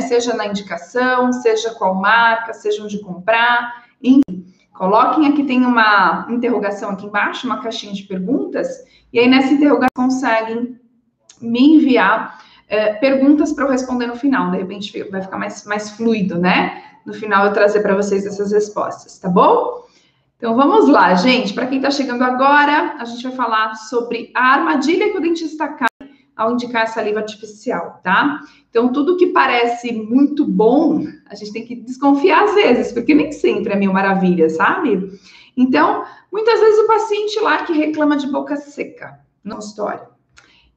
Seja na indicação, seja qual marca, seja onde comprar, enfim. Coloquem aqui, tem uma interrogação aqui embaixo, uma caixinha de perguntas, e aí nessa interrogação conseguem me enviar é, perguntas para eu responder no final. De repente vai ficar mais, mais fluido, né? No final eu trazer para vocês essas respostas, tá bom? Então vamos lá, gente. Para quem está chegando agora, a gente vai falar sobre a armadilha que o dentista cai ao indicar saliva artificial, tá? Então, tudo que parece muito bom, a gente tem que desconfiar às vezes, porque nem sempre é mil maravilha, sabe? Então, muitas vezes o paciente lá que reclama de boca seca no consultório.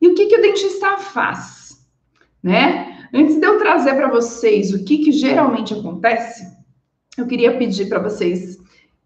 E o que, que o dentista faz? Né? Antes de eu trazer para vocês o que, que geralmente acontece, eu queria pedir para vocês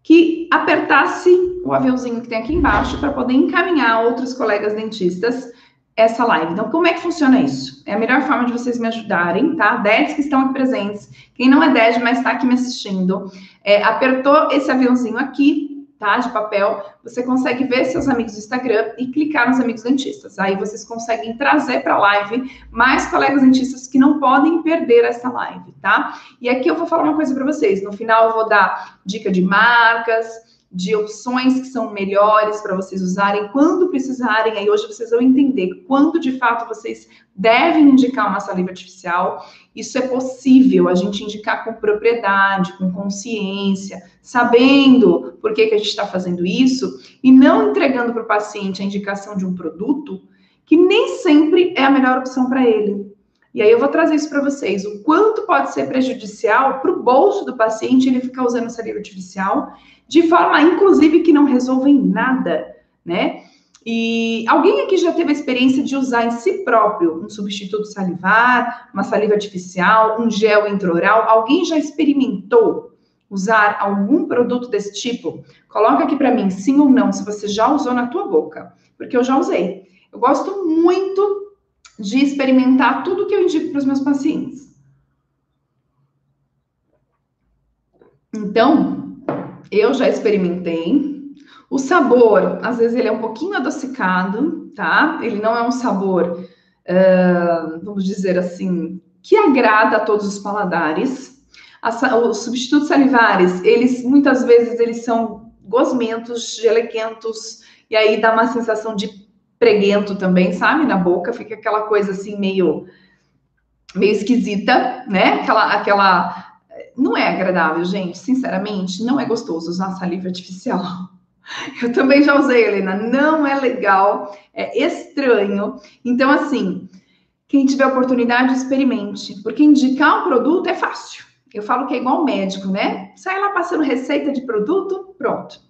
que apertasse o aviãozinho que tem aqui embaixo para poder encaminhar outros colegas dentistas essa live. Então, como é que funciona isso? É a melhor forma de vocês me ajudarem, tá? 10 que estão aqui presentes. Quem não é 10, mas está aqui me assistindo, é, apertou esse aviãozinho aqui, tá? De papel, você consegue ver seus amigos do Instagram e clicar nos amigos dentistas. Aí vocês conseguem trazer para a live mais colegas dentistas que não podem perder essa live, tá? E aqui eu vou falar uma coisa para vocês. No final eu vou dar dica de marcas, de opções que são melhores para vocês usarem quando precisarem. Aí hoje vocês vão entender quando de fato vocês devem indicar uma saliva artificial. Isso é possível a gente indicar com propriedade, com consciência, sabendo por que, que a gente está fazendo isso e não entregando para o paciente a indicação de um produto que nem sempre é a melhor opção para ele. E aí eu vou trazer isso para vocês, o quanto pode ser prejudicial para o bolso do paciente ele ficar usando saliva artificial de forma, inclusive, que não resolvem nada, né? E alguém aqui já teve a experiência de usar em si próprio um substituto salivar, uma saliva artificial, um gel intraoral? Alguém já experimentou usar algum produto desse tipo? Coloca aqui para mim, sim ou não, se você já usou na tua boca, porque eu já usei. Eu gosto muito de experimentar tudo que eu indico para os meus pacientes. Então, eu já experimentei. O sabor, às vezes, ele é um pouquinho adocicado, tá? Ele não é um sabor, uh, vamos dizer assim, que agrada a todos os paladares. Os substitutos salivares, eles muitas vezes eles são gosmentos, gelequentos, e aí dá uma sensação de preguento também, sabe? Na boca, fica aquela coisa assim meio meio esquisita, né? Aquela aquela não é agradável, gente, sinceramente, não é gostoso usar saliva artificial. Eu também já usei, Helena, não é legal, é estranho. Então, assim, quem tiver oportunidade, experimente, porque indicar um produto é fácil. Eu falo que é igual médico, né? Sai lá passando receita de produto, pronto.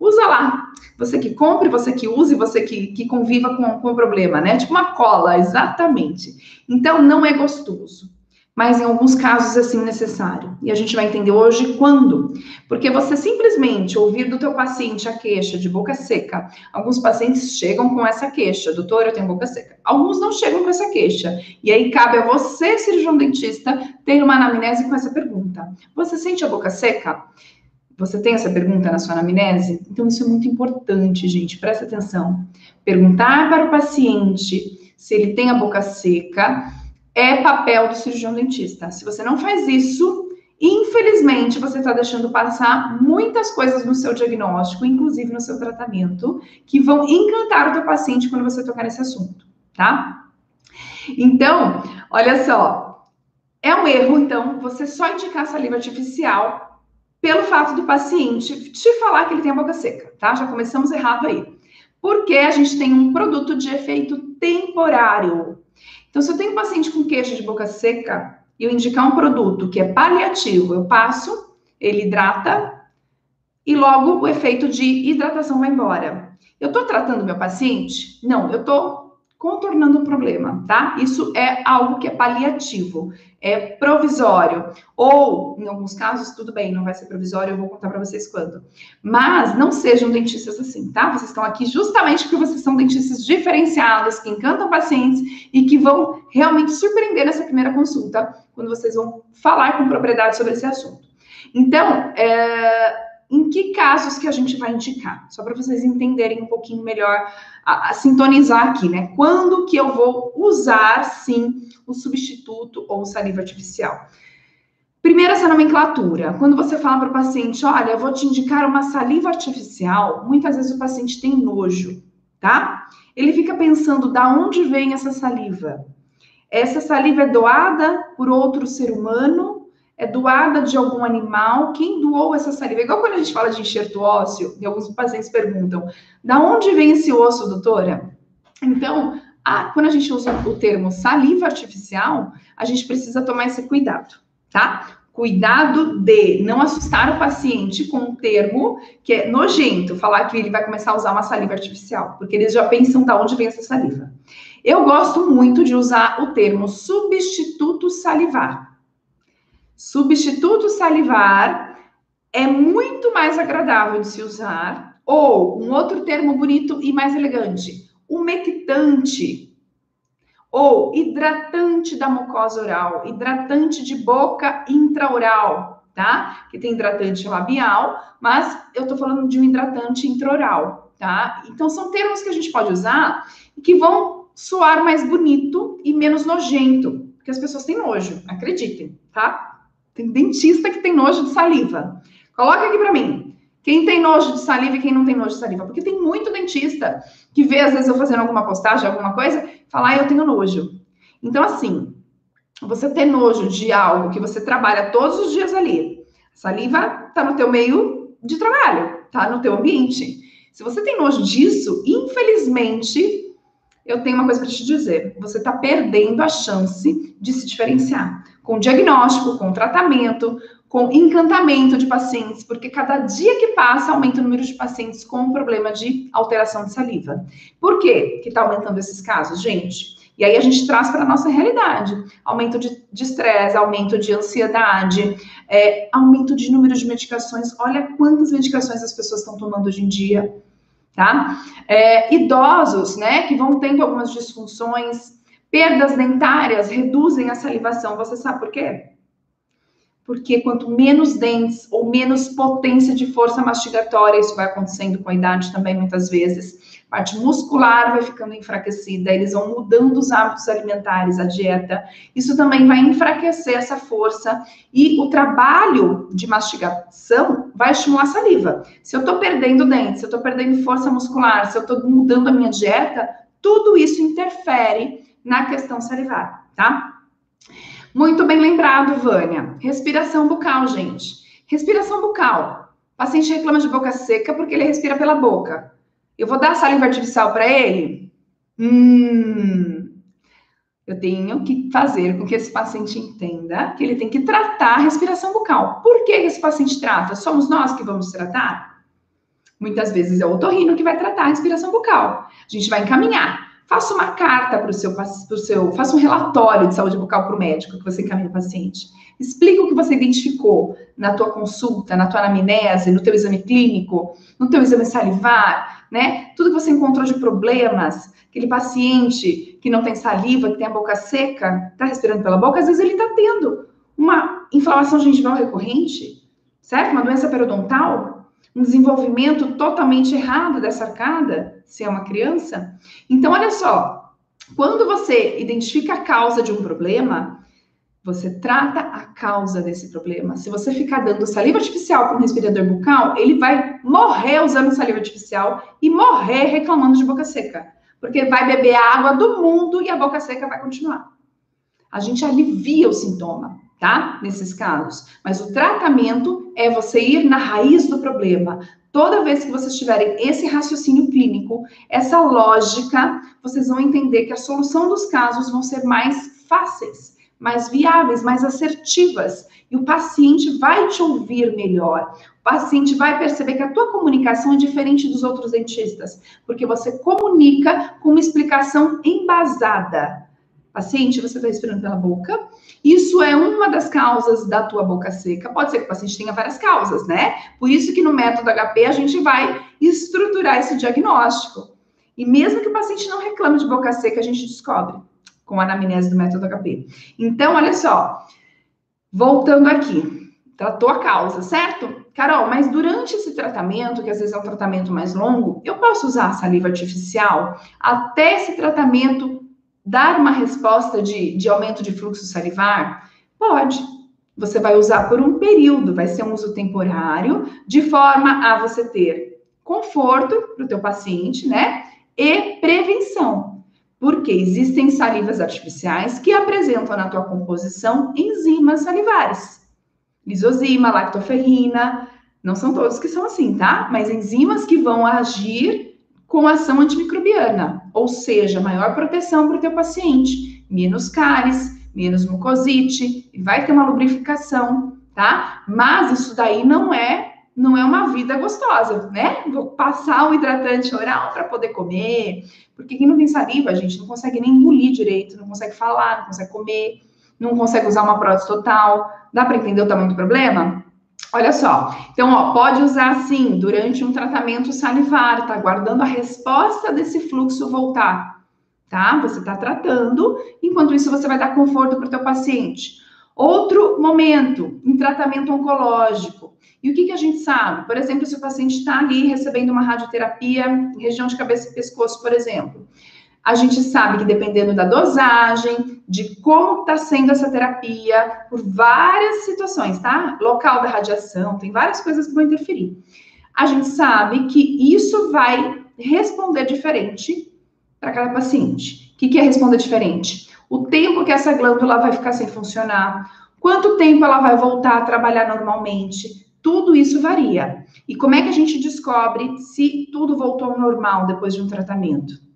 Usa lá. Você que compre, você que use, você que, que conviva com, com o problema, né? Tipo uma cola, exatamente. Então, não é gostoso mas em alguns casos é sim necessário. E a gente vai entender hoje quando. Porque você simplesmente ouvir do teu paciente a queixa de boca seca. Alguns pacientes chegam com essa queixa, doutor, eu tenho boca seca. Alguns não chegam com essa queixa. E aí cabe a você, cirurgião dentista, ter uma anamnese com essa pergunta. Você sente a boca seca? Você tem essa pergunta na sua anamnese? Então, isso é muito importante, gente. Presta atenção. Perguntar para o paciente se ele tem a boca seca é papel do cirurgião dentista. Se você não faz isso, infelizmente você está deixando passar muitas coisas no seu diagnóstico, inclusive no seu tratamento, que vão encantar o teu paciente quando você tocar nesse assunto, tá? Então, olha só, é um erro, então, você só indicar saliva artificial pelo fato do paciente te falar que ele tem a boca seca, tá? Já começamos errado aí. Porque a gente tem um produto de efeito temporário. Então, se eu tenho um paciente com queixa de boca seca e eu indicar um produto que é paliativo, eu passo, ele hidrata e logo o efeito de hidratação vai embora. Eu estou tratando meu paciente? Não, eu estou contornando o problema, tá? Isso é algo que é paliativo, é provisório. Ou, em alguns casos, tudo bem, não vai ser provisório, eu vou contar para vocês quando. Mas não sejam dentistas assim, tá? Vocês estão aqui justamente porque vocês são dentistas diferenciados, que encantam pacientes e que vão realmente surpreender nessa primeira consulta, quando vocês vão falar com propriedade sobre esse assunto. Então, é, em que casos que a gente vai indicar? Só para vocês entenderem um pouquinho melhor, a, a, sintonizar aqui, né? Quando que eu vou usar, sim, o substituto ou saliva artificial? Primeiro, essa nomenclatura. Quando você fala para o paciente, olha, eu vou te indicar uma saliva artificial, muitas vezes o paciente tem nojo, tá? Ele fica pensando, da onde vem essa saliva? Essa saliva é doada por outro ser humano é doada de algum animal, quem doou essa saliva? Igual quando a gente fala de enxerto ósseo, e alguns pacientes perguntam, da onde vem esse osso, doutora? Então, a, quando a gente usa o termo saliva artificial, a gente precisa tomar esse cuidado, tá? Cuidado de não assustar o paciente com um termo que é nojento, falar que ele vai começar a usar uma saliva artificial, porque eles já pensam da onde vem essa saliva. Eu gosto muito de usar o termo substituto salivar. Substituto salivar é muito mais agradável de se usar, ou um outro termo bonito e mais elegante, umectante, ou hidratante da mucosa oral, hidratante de boca intraoral, tá? Que tem hidratante labial, mas eu tô falando de um hidratante intraoral, tá? Então são termos que a gente pode usar e que vão soar mais bonito e menos nojento, porque as pessoas têm nojo, acreditem, tá? Tem dentista que tem nojo de saliva. Coloca aqui para mim. Quem tem nojo de saliva e quem não tem nojo de saliva? Porque tem muito dentista que vê, às vezes, eu fazendo alguma postagem, alguma coisa, falar, ah, eu tenho nojo. Então, assim, você ter nojo de algo que você trabalha todos os dias ali, saliva está no teu meio de trabalho, tá no teu ambiente. Se você tem nojo disso, infelizmente, eu tenho uma coisa para te dizer. Você está perdendo a chance de se diferenciar com diagnóstico, com tratamento, com encantamento de pacientes, porque cada dia que passa aumenta o número de pacientes com problema de alteração de saliva. Por quê que está aumentando esses casos, gente? E aí a gente traz para a nossa realidade. Aumento de estresse, aumento de ansiedade, é, aumento de número de medicações. Olha quantas medicações as pessoas estão tomando hoje em dia, tá? É, idosos, né, que vão tendo algumas disfunções Perdas dentárias reduzem a salivação. Você sabe por quê? Porque quanto menos dentes ou menos potência de força mastigatória, isso vai acontecendo com a idade também muitas vezes. Parte muscular vai ficando enfraquecida, eles vão mudando os hábitos alimentares, a dieta. Isso também vai enfraquecer essa força e o trabalho de mastigação vai estimular a saliva. Se eu estou perdendo dentes, se eu estou perdendo força muscular, se eu estou mudando a minha dieta, tudo isso interfere na questão salivar, tá? Muito bem lembrado, Vânia. Respiração bucal, gente. Respiração bucal. O paciente reclama de boca seca porque ele respira pela boca. Eu vou dar saliva artificial para ele? Hum. Eu tenho que fazer com que esse paciente entenda que ele tem que tratar a respiração bucal. Por que esse paciente trata? Somos nós que vamos tratar? Muitas vezes é o otorrino que vai tratar a respiração bucal. A gente vai encaminhar. Faça uma carta para o seu, seu, faça um relatório de saúde bucal para o médico que você encaminha o paciente. Explica o que você identificou na tua consulta, na tua anamnese, no teu exame clínico, no teu exame salivar, né? Tudo que você encontrou de problemas, aquele paciente que não tem saliva, que tem a boca seca, está respirando pela boca, às vezes ele está tendo uma inflamação gengival recorrente, certo? Uma doença periodontal, um desenvolvimento totalmente errado dessa arcada, se é uma criança. Então, olha só, quando você identifica a causa de um problema, você trata a causa desse problema. Se você ficar dando saliva artificial para um respirador bucal, ele vai morrer usando saliva artificial e morrer reclamando de boca seca, porque vai beber a água do mundo e a boca seca vai continuar. A gente alivia o sintoma tá? Nesses casos. Mas o tratamento é você ir na raiz do problema. Toda vez que vocês tiverem esse raciocínio clínico, essa lógica, vocês vão entender que a solução dos casos vão ser mais fáceis, mais viáveis, mais assertivas. E o paciente vai te ouvir melhor. O paciente vai perceber que a tua comunicação é diferente dos outros dentistas, porque você comunica com uma explicação embasada. Paciente, você está respirando pela boca. Isso é uma das causas da tua boca seca. Pode ser que o paciente tenha várias causas, né? Por isso que no método HP a gente vai estruturar esse diagnóstico. E mesmo que o paciente não reclame de boca seca, a gente descobre com a anamnese do método HP. Então, olha só. Voltando aqui. tratou a causa, certo? Carol, mas durante esse tratamento, que às vezes é um tratamento mais longo, eu posso usar a saliva artificial até esse tratamento dar uma resposta de, de aumento de fluxo salivar? Pode. Você vai usar por um período, vai ser um uso temporário, de forma a você ter conforto para o teu paciente, né? E prevenção. Porque existem salivas artificiais que apresentam na tua composição enzimas salivares. Lisozima, lactoferrina, não são todos que são assim, tá? Mas enzimas que vão agir com ação antimicrobiana, ou seja, maior proteção para o teu paciente, menos cáries, menos mucosite, e vai ter uma lubrificação, tá? Mas isso daí não é não é uma vida gostosa, né? Vou passar o hidratante oral para poder comer, porque quem não tem saliva, a gente não consegue nem engolir direito, não consegue falar, não consegue comer, não consegue usar uma prótese total. Dá para entender o tamanho do problema? Olha só, então, ó, pode usar sim durante um tratamento salivar, tá? Guardando a resposta desse fluxo voltar, tá? Você tá tratando, enquanto isso você vai dar conforto para o teu paciente. Outro momento, em tratamento oncológico. E o que, que a gente sabe? Por exemplo, se o paciente está ali recebendo uma radioterapia em região de cabeça e pescoço, por exemplo. A gente sabe que dependendo da dosagem, de como está sendo essa terapia, por várias situações, tá? Local da radiação, tem várias coisas que vão interferir. A gente sabe que isso vai responder diferente para cada paciente. O que, que é responder diferente? O tempo que essa glândula vai ficar sem funcionar, quanto tempo ela vai voltar a trabalhar normalmente, tudo isso varia. E como é que a gente descobre se tudo voltou ao normal depois de um tratamento?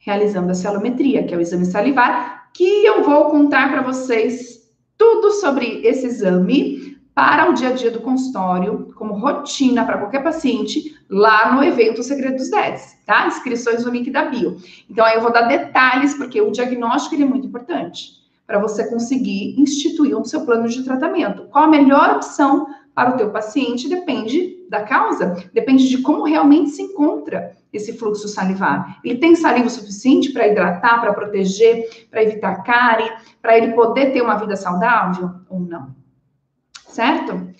Realizando a celometria, que é o exame salivar, que eu vou contar para vocês tudo sobre esse exame para o dia a dia do consultório, como rotina para qualquer paciente, lá no evento Segredo dos 10, tá? Inscrições no link da bio. Então, aí eu vou dar detalhes, porque o diagnóstico é muito importante para você conseguir instituir o seu plano de tratamento. Qual a melhor opção para o teu paciente depende da causa, depende de como realmente se encontra esse fluxo salivar. Ele tem saliva suficiente para hidratar, para proteger, para evitar cárie, para ele poder ter uma vida saudável ou não? Certo?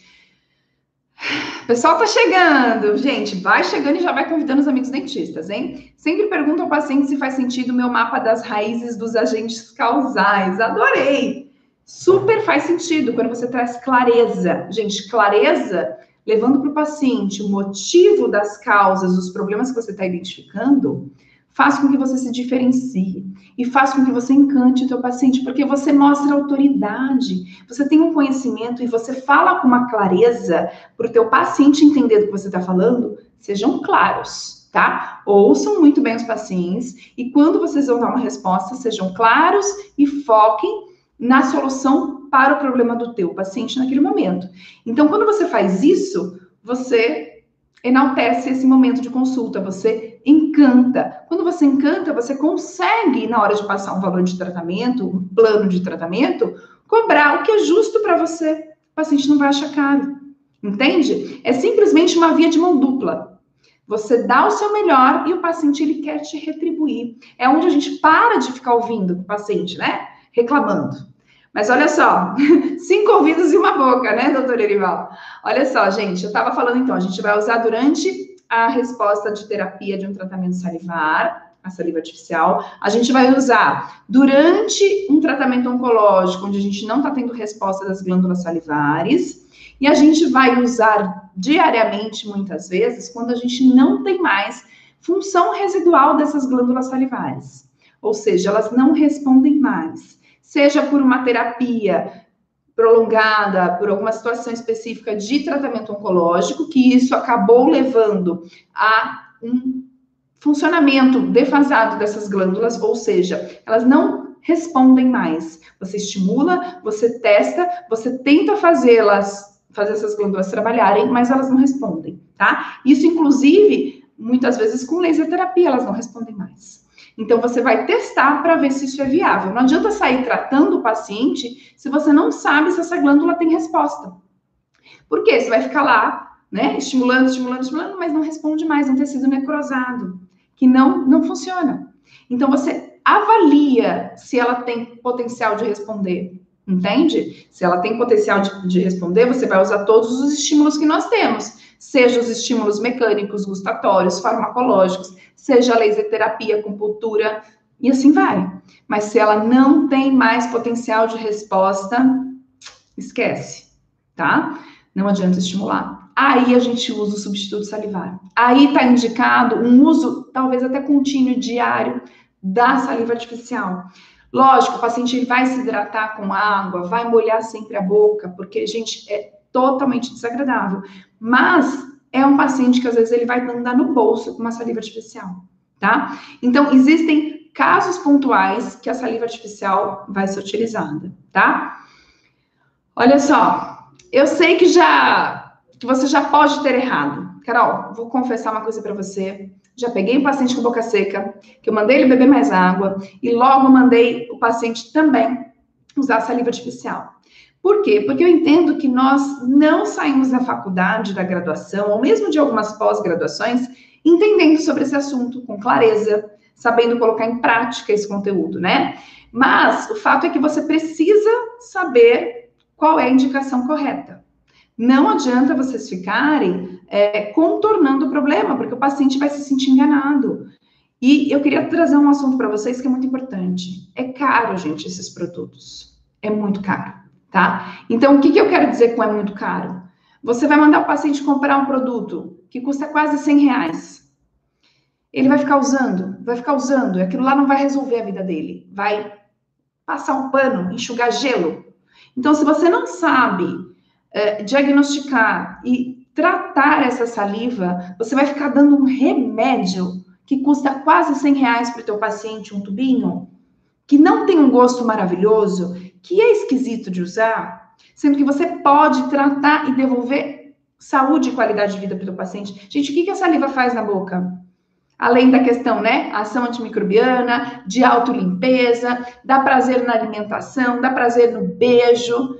O pessoal tá chegando, gente, vai chegando e já vai convidando os amigos dentistas, hein? Sempre pergunto ao paciente se faz sentido o meu mapa das raízes dos agentes causais. Adorei! Super faz sentido quando você traz clareza. Gente, clareza levando para o paciente o motivo das causas dos problemas que você está identificando, faz com que você se diferencie e faz com que você encante o teu paciente, porque você mostra autoridade, você tem um conhecimento e você fala com uma clareza para o teu paciente entender do que você está falando, sejam claros, tá? Ouçam muito bem os pacientes e quando vocês vão dar uma resposta, sejam claros e foquem na solução para o problema do teu paciente naquele momento. Então, quando você faz isso, você enaltece esse momento de consulta, você encanta. Quando você encanta, você consegue, na hora de passar um valor de tratamento, um plano de tratamento, cobrar o que é justo para você. O paciente não vai achar caro. Entende? É simplesmente uma via de mão dupla. Você dá o seu melhor e o paciente ele quer te retribuir. É onde a gente para de ficar ouvindo o paciente, né? Reclamando. Mas olha só, cinco ouvidos e uma boca, né, doutor Erival? Olha só, gente, eu estava falando então, a gente vai usar durante a resposta de terapia de um tratamento salivar, a saliva artificial. A gente vai usar durante um tratamento oncológico, onde a gente não está tendo resposta das glândulas salivares. E a gente vai usar diariamente, muitas vezes, quando a gente não tem mais função residual dessas glândulas salivares. Ou seja, elas não respondem mais seja por uma terapia prolongada, por alguma situação específica de tratamento oncológico, que isso acabou levando a um funcionamento defasado dessas glândulas, ou seja, elas não respondem mais. Você estimula, você testa, você tenta fazê-las, fazer essas glândulas trabalharem, mas elas não respondem, tá? Isso, inclusive, muitas vezes com laser terapia, elas não respondem mais. Então, você vai testar para ver se isso é viável. Não adianta sair tratando o paciente se você não sabe se essa glândula tem resposta. Por quê? Você vai ficar lá, né, estimulando, estimulando, estimulando, mas não responde mais, um tecido necrosado, que não, não funciona. Então, você avalia se ela tem potencial de responder. Entende? Se ela tem potencial de, de responder, você vai usar todos os estímulos que nós temos, seja os estímulos mecânicos, gustatórios, farmacológicos, seja a laser terapia, acupuntura, e assim vai. Mas se ela não tem mais potencial de resposta, esquece, tá? Não adianta estimular. Aí a gente usa o substituto salivar. Aí está indicado um uso, talvez até contínuo, diário, da saliva artificial. Lógico, o paciente vai se hidratar com água, vai molhar sempre a boca, porque, gente, é totalmente desagradável. Mas é um paciente que às vezes ele vai andar no bolso com uma saliva artificial, tá? Então, existem casos pontuais que a saliva artificial vai ser utilizada, tá? Olha só, eu sei que já que você já pode ter errado. Carol, vou confessar uma coisa para você. Já peguei um paciente com boca seca, que eu mandei ele beber mais água e logo mandei o paciente também usar saliva artificial. Por quê? Porque eu entendo que nós não saímos da faculdade, da graduação, ou mesmo de algumas pós-graduações, entendendo sobre esse assunto com clareza, sabendo colocar em prática esse conteúdo, né? Mas o fato é que você precisa saber qual é a indicação correta. Não adianta vocês ficarem é, contornando o problema, porque o paciente vai se sentir enganado. E eu queria trazer um assunto para vocês que é muito importante. É caro, gente, esses produtos. É muito caro, tá? Então, o que, que eu quero dizer com é muito caro? Você vai mandar o paciente comprar um produto que custa quase 100 reais. Ele vai ficar usando, vai ficar usando, aquilo lá não vai resolver a vida dele. Vai passar um pano, enxugar gelo. Então, se você não sabe é, diagnosticar e tratar essa saliva, você vai ficar dando um remédio que custa quase 100 reais para o teu paciente, um tubinho, que não tem um gosto maravilhoso, que é esquisito de usar, sendo que você pode tratar e devolver saúde e qualidade de vida para o paciente. Gente, o que, que a saliva faz na boca? Além da questão, né? Ação antimicrobiana, de autolimpeza, dá prazer na alimentação, dá prazer no beijo,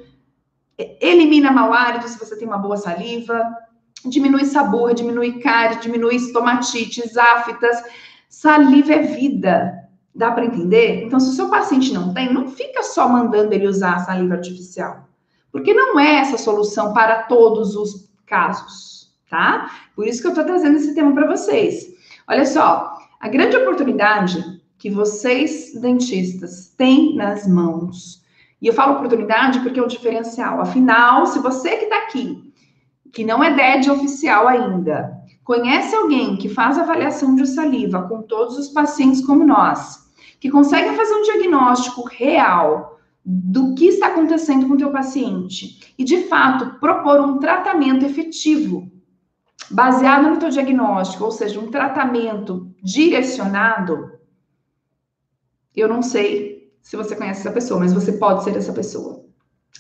elimina mau hálito se você tem uma boa saliva, diminui sabor, diminui cárie, diminui estomatites, aftas. Saliva é vida. Dá para entender? Então, se o seu paciente não tem, não fica só mandando ele usar a saliva artificial. Porque não é essa solução para todos os casos, tá? Por isso que eu estou trazendo esse tema para vocês. Olha só, a grande oportunidade que vocês, dentistas, têm nas mãos e eu falo oportunidade porque é um diferencial. Afinal, se você que está aqui, que não é DED oficial ainda, conhece alguém que faz avaliação de saliva com todos os pacientes como nós, que consegue fazer um diagnóstico real do que está acontecendo com o teu paciente e, de fato, propor um tratamento efetivo baseado no teu diagnóstico, ou seja, um tratamento direcionado, eu não sei se você conhece essa pessoa, mas você pode ser essa pessoa.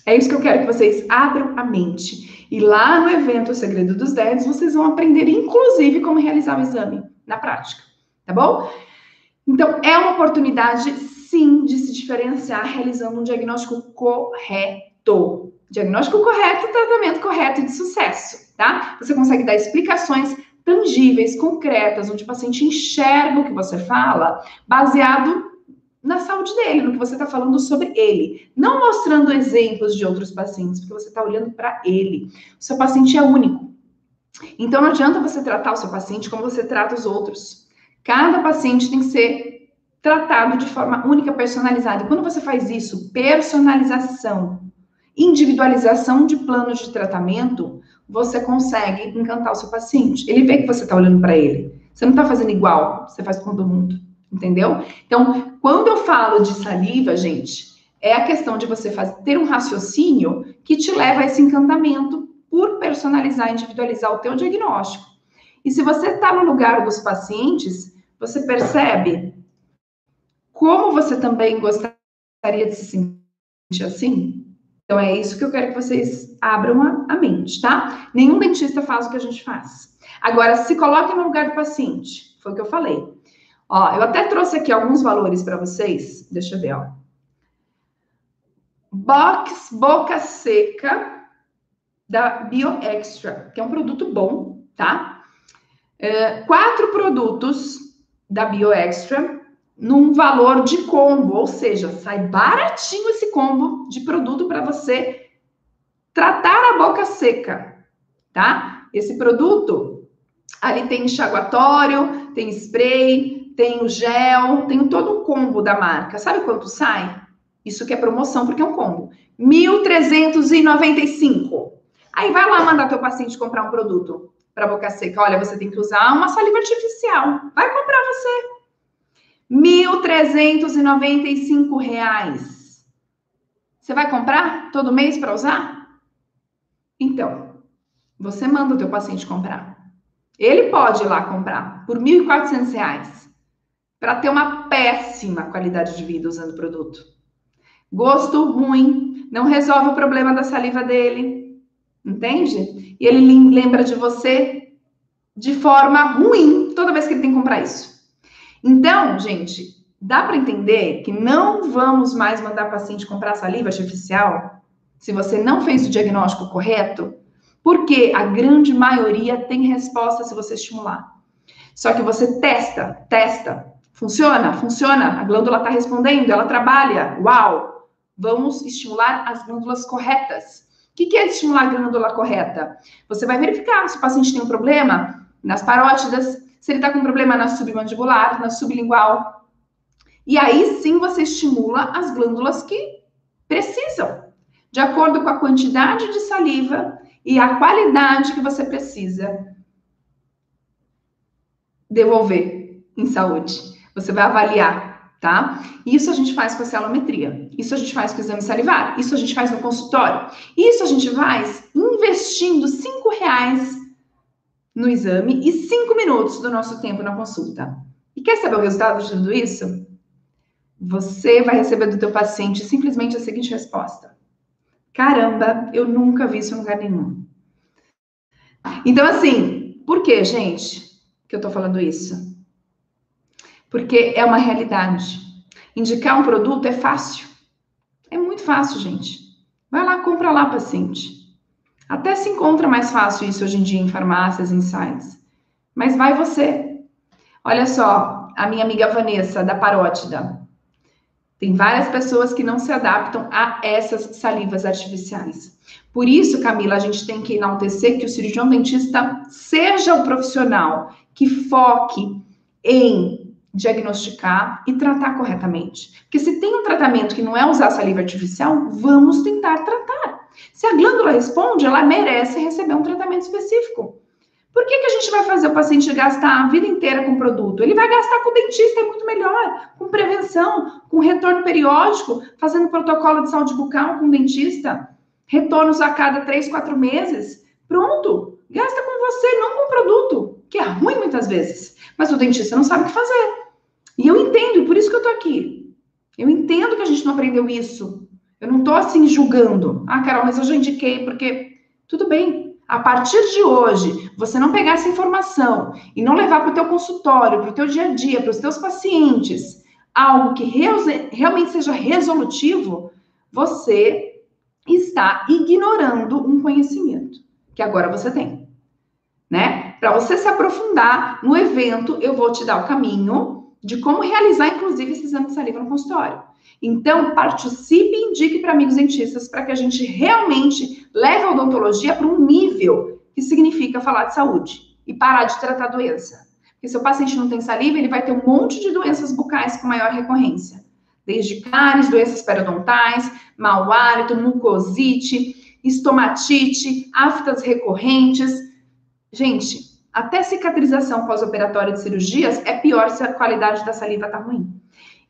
É isso que eu quero que vocês abram a mente. E lá no evento O Segredo dos Dentes, vocês vão aprender, inclusive, como realizar o exame na prática. Tá bom? Então, é uma oportunidade, sim, de se diferenciar realizando um diagnóstico correto. Diagnóstico correto, tratamento correto e de sucesso, tá? Você consegue dar explicações tangíveis, concretas, onde o paciente enxerga o que você fala, baseado na saúde dele, no que você está falando sobre ele. Não mostrando exemplos de outros pacientes, porque você está olhando para ele. O seu paciente é único. Então, não adianta você tratar o seu paciente como você trata os outros. Cada paciente tem que ser tratado de forma única, personalizada. E quando você faz isso, personalização, individualização de planos de tratamento, você consegue encantar o seu paciente. Ele vê que você está olhando para ele. Você não está fazendo igual, você faz com todo mundo entendeu? Então, quando eu falo de saliva, gente, é a questão de você fazer, ter um raciocínio que te leva a esse encantamento por personalizar, individualizar o teu diagnóstico. E se você está no lugar dos pacientes, você percebe como você também gostaria de se sentir assim? Então, é isso que eu quero que vocês abram a, a mente, tá? Nenhum dentista faz o que a gente faz. Agora, se coloque no lugar do paciente. Foi o que eu falei. Ó, eu até trouxe aqui alguns valores para vocês. Deixa eu ver, ó. Box Boca Seca da Bio Extra, que é um produto bom, tá? É, quatro produtos da Bio Extra num valor de combo, ou seja, sai baratinho esse combo de produto para você tratar a boca seca, tá? Esse produto ali tem enxaguatório, tem spray, tem o gel, tem todo um combo da marca. Sabe quanto sai? Isso que é promoção, porque é um combo. 1.395. Aí vai lá mandar teu paciente comprar um produto para boca seca. Olha, você tem que usar uma saliva artificial. Vai comprar você. R$ 1.395. Você vai comprar todo mês para usar? Então, você manda o teu paciente comprar. Ele pode ir lá comprar por R$ 1.400 para ter uma péssima qualidade de vida usando o produto. Gosto ruim, não resolve o problema da saliva dele, entende? E ele lembra de você de forma ruim toda vez que ele tem que comprar isso. Então, gente, dá para entender que não vamos mais mandar paciente comprar saliva artificial se você não fez o diagnóstico correto, porque a grande maioria tem resposta se você estimular. Só que você testa, testa. Funciona? Funciona. A glândula está respondendo, ela trabalha. Uau! Vamos estimular as glândulas corretas. O que é estimular a glândula correta? Você vai verificar se o paciente tem um problema nas parótidas, se ele está com problema na submandibular, na sublingual. E aí sim você estimula as glândulas que precisam, de acordo com a quantidade de saliva e a qualidade que você precisa devolver em saúde. Você vai avaliar, tá? Isso a gente faz com a celometria, isso a gente faz com o exame salivar, isso a gente faz no consultório, isso a gente faz investindo cinco reais no exame e cinco minutos do nosso tempo na consulta. E quer saber o resultado de tudo isso? Você vai receber do teu paciente simplesmente a seguinte resposta: Caramba, eu nunca vi isso em lugar nenhum. Então, assim, por que, gente, que eu tô falando isso? Porque é uma realidade. Indicar um produto é fácil. É muito fácil, gente. Vai lá, compra lá, paciente. Até se encontra mais fácil isso hoje em dia em farmácias, em sites. Mas vai você. Olha só, a minha amiga Vanessa, da Parótida. Tem várias pessoas que não se adaptam a essas salivas artificiais. Por isso, Camila, a gente tem que enaltecer que o cirurgião dentista seja o profissional que foque em diagnosticar e tratar corretamente. Porque se tem um tratamento que não é usar saliva artificial, vamos tentar tratar. Se a glândula responde, ela merece receber um tratamento específico. Por que, que a gente vai fazer o paciente gastar a vida inteira com produto? Ele vai gastar com o dentista, é muito melhor, com prevenção, com retorno periódico, fazendo protocolo de saúde bucal com o dentista, retornos a cada três, quatro meses. Pronto, gasta com você, não com o produto, que é ruim muitas vezes, mas o dentista não sabe o que fazer. E eu entendo, por isso que eu tô aqui. Eu entendo que a gente não aprendeu isso eu não estou assim julgando. Ah, Carol, mas eu já indiquei porque tudo bem. A partir de hoje, você não pegar essa informação e não levar para o teu consultório, para o teu dia a dia, para os teus pacientes, algo que realmente seja resolutivo, você está ignorando um conhecimento que agora você tem, né? Para você se aprofundar no evento, eu vou te dar o caminho de como realizar, inclusive, esse exame de saliva no consultório. Então, participe e indique para amigos dentistas para que a gente realmente leve a odontologia para um nível que significa falar de saúde e parar de tratar doença. Porque se o paciente não tem saliva, ele vai ter um monte de doenças bucais com maior recorrência. Desde cáries, doenças periodontais, mau hálito, mucosite, estomatite, aftas recorrentes. Gente, até cicatrização pós-operatória de cirurgias é pior se a qualidade da saliva está ruim.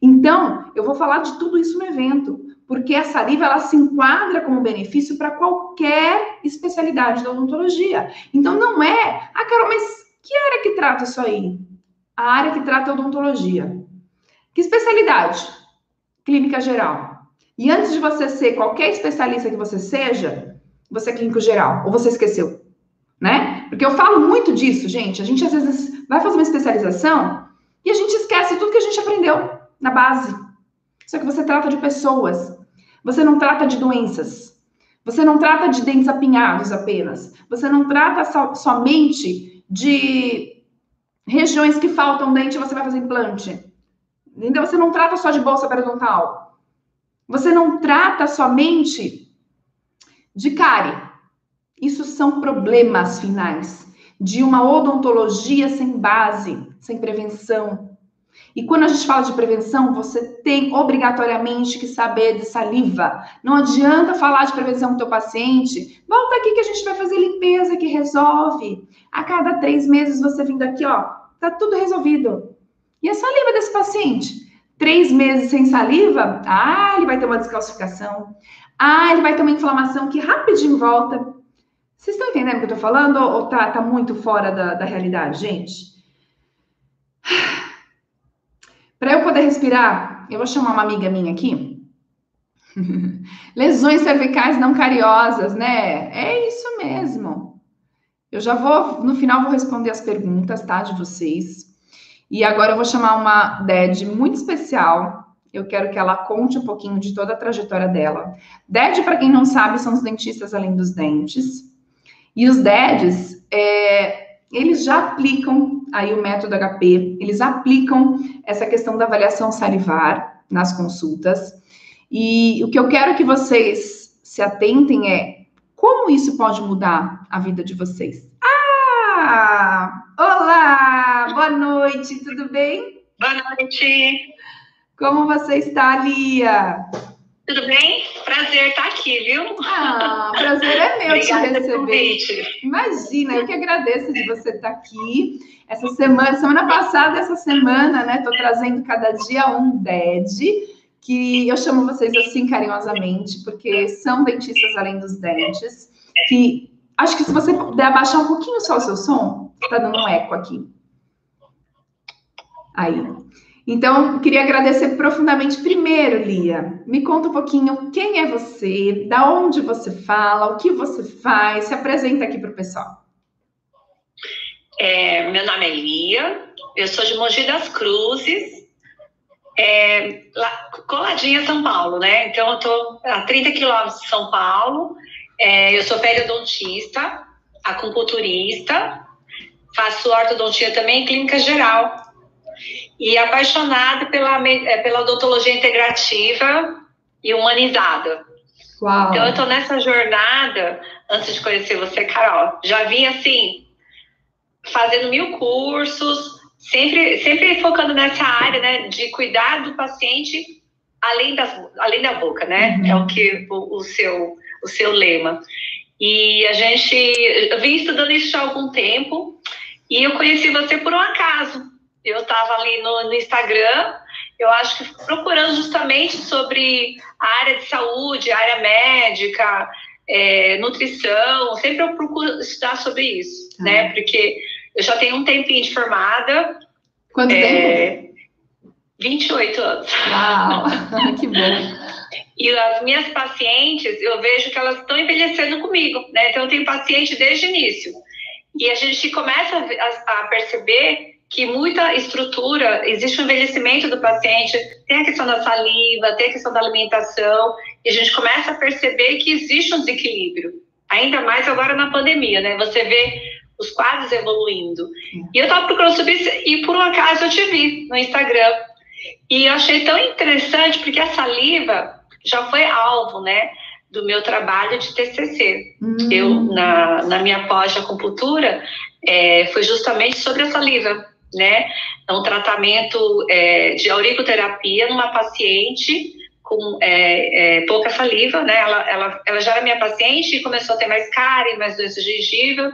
Então, eu vou falar de tudo isso no evento, porque a saliva ela se enquadra como benefício para qualquer especialidade da odontologia. Então, não é, ah, Carol, mas que área que trata isso aí? A área que trata a odontologia. Que especialidade? Clínica geral. E antes de você ser qualquer especialista que você seja, você é clínico geral, ou você esqueceu? Porque eu falo muito disso, gente. A gente às vezes vai fazer uma especialização e a gente esquece tudo que a gente aprendeu na base. Só que você trata de pessoas. Você não trata de doenças. Você não trata de dentes apinhados apenas. Você não trata so, somente de regiões que faltam dente e você vai fazer implante. Então, você não trata só de bolsa periodontal. Você não trata somente de cárie. Isso são problemas finais de uma odontologia sem base, sem prevenção. E quando a gente fala de prevenção, você tem obrigatoriamente que saber de saliva. Não adianta falar de prevenção com o teu paciente. Volta aqui que a gente vai fazer limpeza que resolve. A cada três meses você vindo aqui, ó, tá tudo resolvido. E a saliva desse paciente? Três meses sem saliva? Ah, ele vai ter uma descalcificação. Ah, ele vai ter uma inflamação que rapidinho volta. Vocês estão entendendo o que eu tô falando? Ou tá, tá muito fora da, da realidade, gente? Para eu poder respirar, eu vou chamar uma amiga minha aqui. Lesões cervicais não cariosas, né? É isso mesmo. Eu já vou, no final, vou responder as perguntas, tá, de vocês. E agora eu vou chamar uma DED muito especial. Eu quero que ela conte um pouquinho de toda a trajetória dela. DED, para quem não sabe, são os dentistas além dos dentes. E os DEDs, é, eles já aplicam aí o método HP, eles aplicam essa questão da avaliação salivar nas consultas. E o que eu quero que vocês se atentem é como isso pode mudar a vida de vocês. Ah! Olá! Boa noite, tudo bem? Boa noite. Como você está, Lia? Tudo bem? Prazer estar aqui, viu? Ah, prazer é meu te receber. Imagina, eu que agradeço de você estar aqui. Essa semana, semana passada, essa semana, né? Tô trazendo cada dia um DED, que eu chamo vocês assim carinhosamente, porque são dentistas além dos dentes. Que acho que se você puder abaixar um pouquinho só o seu som, tá dando um eco aqui. Aí. Então, queria agradecer profundamente. Primeiro, Lia, me conta um pouquinho quem é você, da onde você fala, o que você faz, se apresenta aqui para o pessoal. É, meu nome é Lia, eu sou de Mogi das Cruzes, é, lá, coladinha São Paulo, né? Então, eu estou a 30 quilômetros de São Paulo, é, eu sou periodontista, acupunturista, faço ortodontia também em clínica geral e apaixonada pela, é, pela odontologia integrativa e humanizada. Uau. Então, eu estou nessa jornada, antes de conhecer você, Carol, já vim assim, fazendo mil cursos, sempre, sempre focando nessa área, né, de cuidar do paciente além, das, além da boca, né? Uhum. É o que o, o, seu, o seu lema. E a gente, eu vim estudando isso há algum tempo, e eu conheci você por um acaso eu estava ali no, no, Instagram, eu acho que procurando justamente sobre a área de saúde, área médica, é, nutrição, sempre eu procuro estudar sobre isso, ah. né? Porque eu já tenho um tempinho de formada. Quanto é, tempo? 28 anos. Uau, que bom. E as minhas pacientes, eu vejo que elas estão envelhecendo comigo, né? Então, eu tenho paciente desde o início. E a gente começa a perceber que muita estrutura, existe um envelhecimento do paciente, tem a questão da saliva, tem a questão da alimentação, e a gente começa a perceber que existe um desequilíbrio. Ainda mais agora na pandemia, né? Você vê os quadros evoluindo. E eu estava procurando subir e por um acaso eu te vi no Instagram. E eu achei tão interessante porque a saliva já foi alvo, né? Do meu trabalho de TCC. Hum. Eu, na, na minha pós de acupuntura, é, foi justamente sobre a saliva né? É um tratamento é, de auriculoterapia numa paciente com é, é, pouca saliva, né? Ela, ela, ela já era minha paciente e começou a ter mais cárie, mais doença gengiva.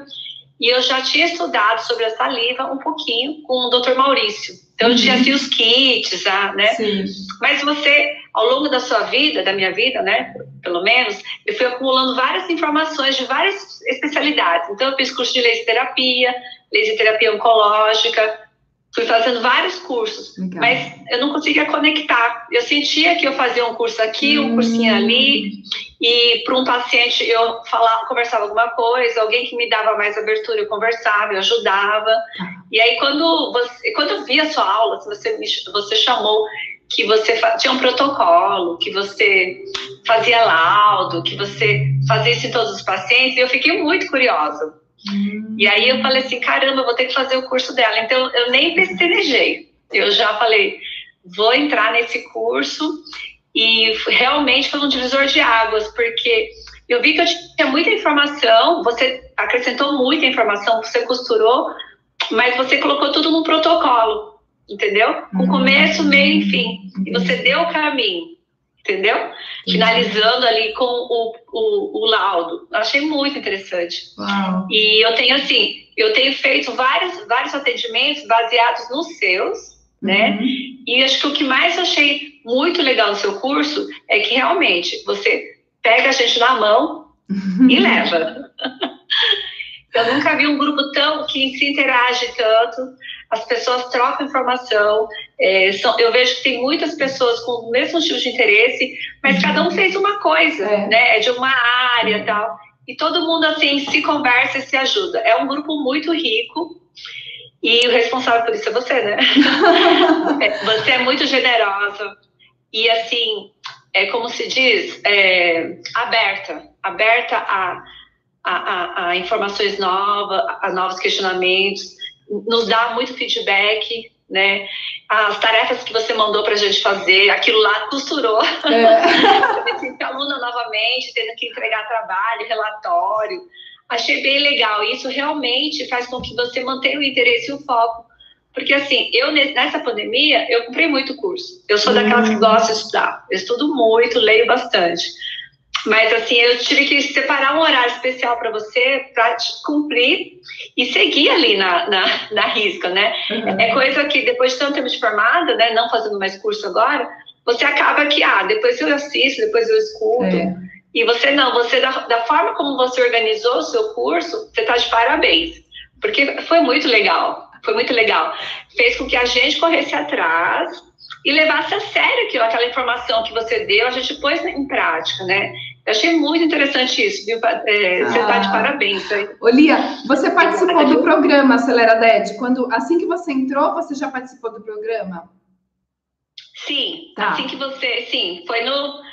E eu já tinha estudado sobre a saliva um pouquinho com o Dr. Maurício. Então, eu tinha uhum. assim os kits, né? Sim. Mas você, ao longo da sua vida, da minha vida, né? Pelo menos, eu fui acumulando várias informações de várias especialidades. Então, eu fiz curso de laser terapia, laser terapia oncológica, fui fazendo vários cursos, Legal. mas eu não conseguia conectar. Eu sentia que eu fazia um curso aqui, um cursinho hum. ali, e para um paciente eu falava, conversava alguma coisa, alguém que me dava mais abertura, eu conversava, eu ajudava. Tá. E aí quando você, quando eu vi a sua aula, você me, você chamou que você tinha um protocolo, que você fazia laudo, que você fazia isso em todos os pacientes, e eu fiquei muito curiosa. E aí eu falei assim, caramba, vou ter que fazer o curso dela. Então eu nem pestanejei. Eu já falei, vou entrar nesse curso e realmente foi um divisor de águas, porque eu vi que eu tinha muita informação, você acrescentou muita informação, você costurou, mas você colocou tudo no protocolo, entendeu? Com uhum. começo, meio e fim. E você deu o caminho, entendeu? Finalizando ali com o, o, o laudo. Eu achei muito interessante. Uau. E eu tenho assim, eu tenho feito vários, vários atendimentos baseados nos seus, né? Uhum. E acho que o que mais achei muito legal no seu curso é que realmente você pega a gente na mão e leva. Eu nunca vi um grupo tão que se interage tanto, as pessoas trocam informação. É, são, eu vejo que tem muitas pessoas com o mesmo tipo de interesse, mas cada um fez uma coisa, é. né? É de uma área e tal. E todo mundo assim se conversa e se ajuda. É um grupo muito rico. E o responsável por isso é você, né? É, você é muito generosa. E assim, é como se diz, é, aberta, aberta a, a, a, a informações novas, a novos questionamentos, nos dá muito feedback, né? As tarefas que você mandou para a gente fazer, aquilo lá costurou. É. Me aluna novamente, tendo que entregar trabalho, relatório. Achei bem legal. Isso realmente faz com que você mantenha o interesse e o foco porque, assim, eu nessa pandemia, eu comprei muito curso. Eu sou daquelas que hum. gosta de estudar. Eu estudo muito, leio bastante. Mas, assim, eu tive que separar um horário especial para você, para cumprir e seguir ali na, na, na risca, né? Uhum. É coisa que, depois de tanto tempo de formada, né, não fazendo mais curso agora, você acaba que, ah, depois eu assisto, depois eu escuto. É. E você não, você, da, da forma como você organizou o seu curso, você está de parabéns. Porque foi muito legal. Foi muito legal. Fez com que a gente corresse atrás e levasse a sério aquilo, aquela informação que você deu, a gente pôs em prática, né? Eu achei muito interessante isso, viu? É, você está de ah. parabéns. Olia, você participou do programa Acelera DED. Quando, assim que você entrou, você já participou do programa? Sim, tá. assim que você, sim, foi no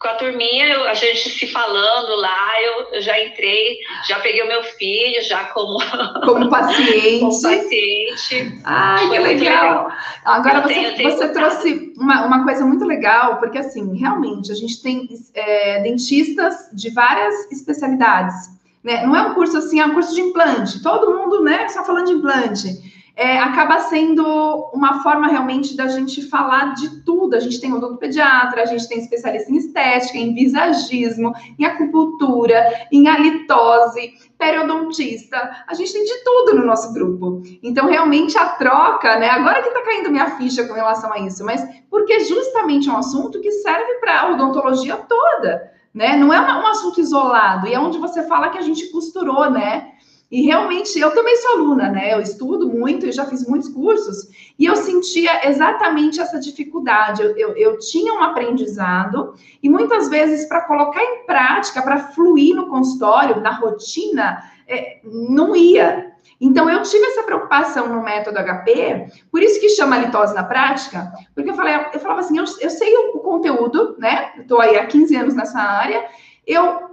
com a turminha, eu, a gente se falando lá, eu, eu, já entrei, já peguei o meu filho, já como, como paciente. como paciente. Ai, que legal. legal. Agora você, você trouxe uma, uma coisa muito legal, porque assim, realmente, a gente tem é, dentistas de várias especialidades. Né? Não é um curso assim, é um curso de implante. Todo mundo, né, só falando de implante é, acaba sendo uma forma realmente da gente falar de tudo. A gente tem odontopediatra, a gente tem especialista em estética, em visagismo, em acupuntura, em halitose, periodontista. A gente tem de tudo no nosso grupo. Então, realmente, a troca, né? Agora que tá caindo minha ficha com relação a isso, mas porque justamente é um assunto que serve para a odontologia toda. Né? Não é um assunto isolado, e é onde você fala que a gente costurou, né? E realmente, eu também sou aluna, né? Eu estudo muito, eu já fiz muitos cursos, e eu sentia exatamente essa dificuldade. Eu, eu, eu tinha um aprendizado, e muitas vezes, para colocar em prática, para fluir no consultório, na rotina, é, não ia. Então, eu tive essa preocupação no método HP, por isso que chama litose na prática, porque eu, falei, eu falava assim: eu, eu sei o, o conteúdo, né? Estou aí há 15 anos nessa área, eu.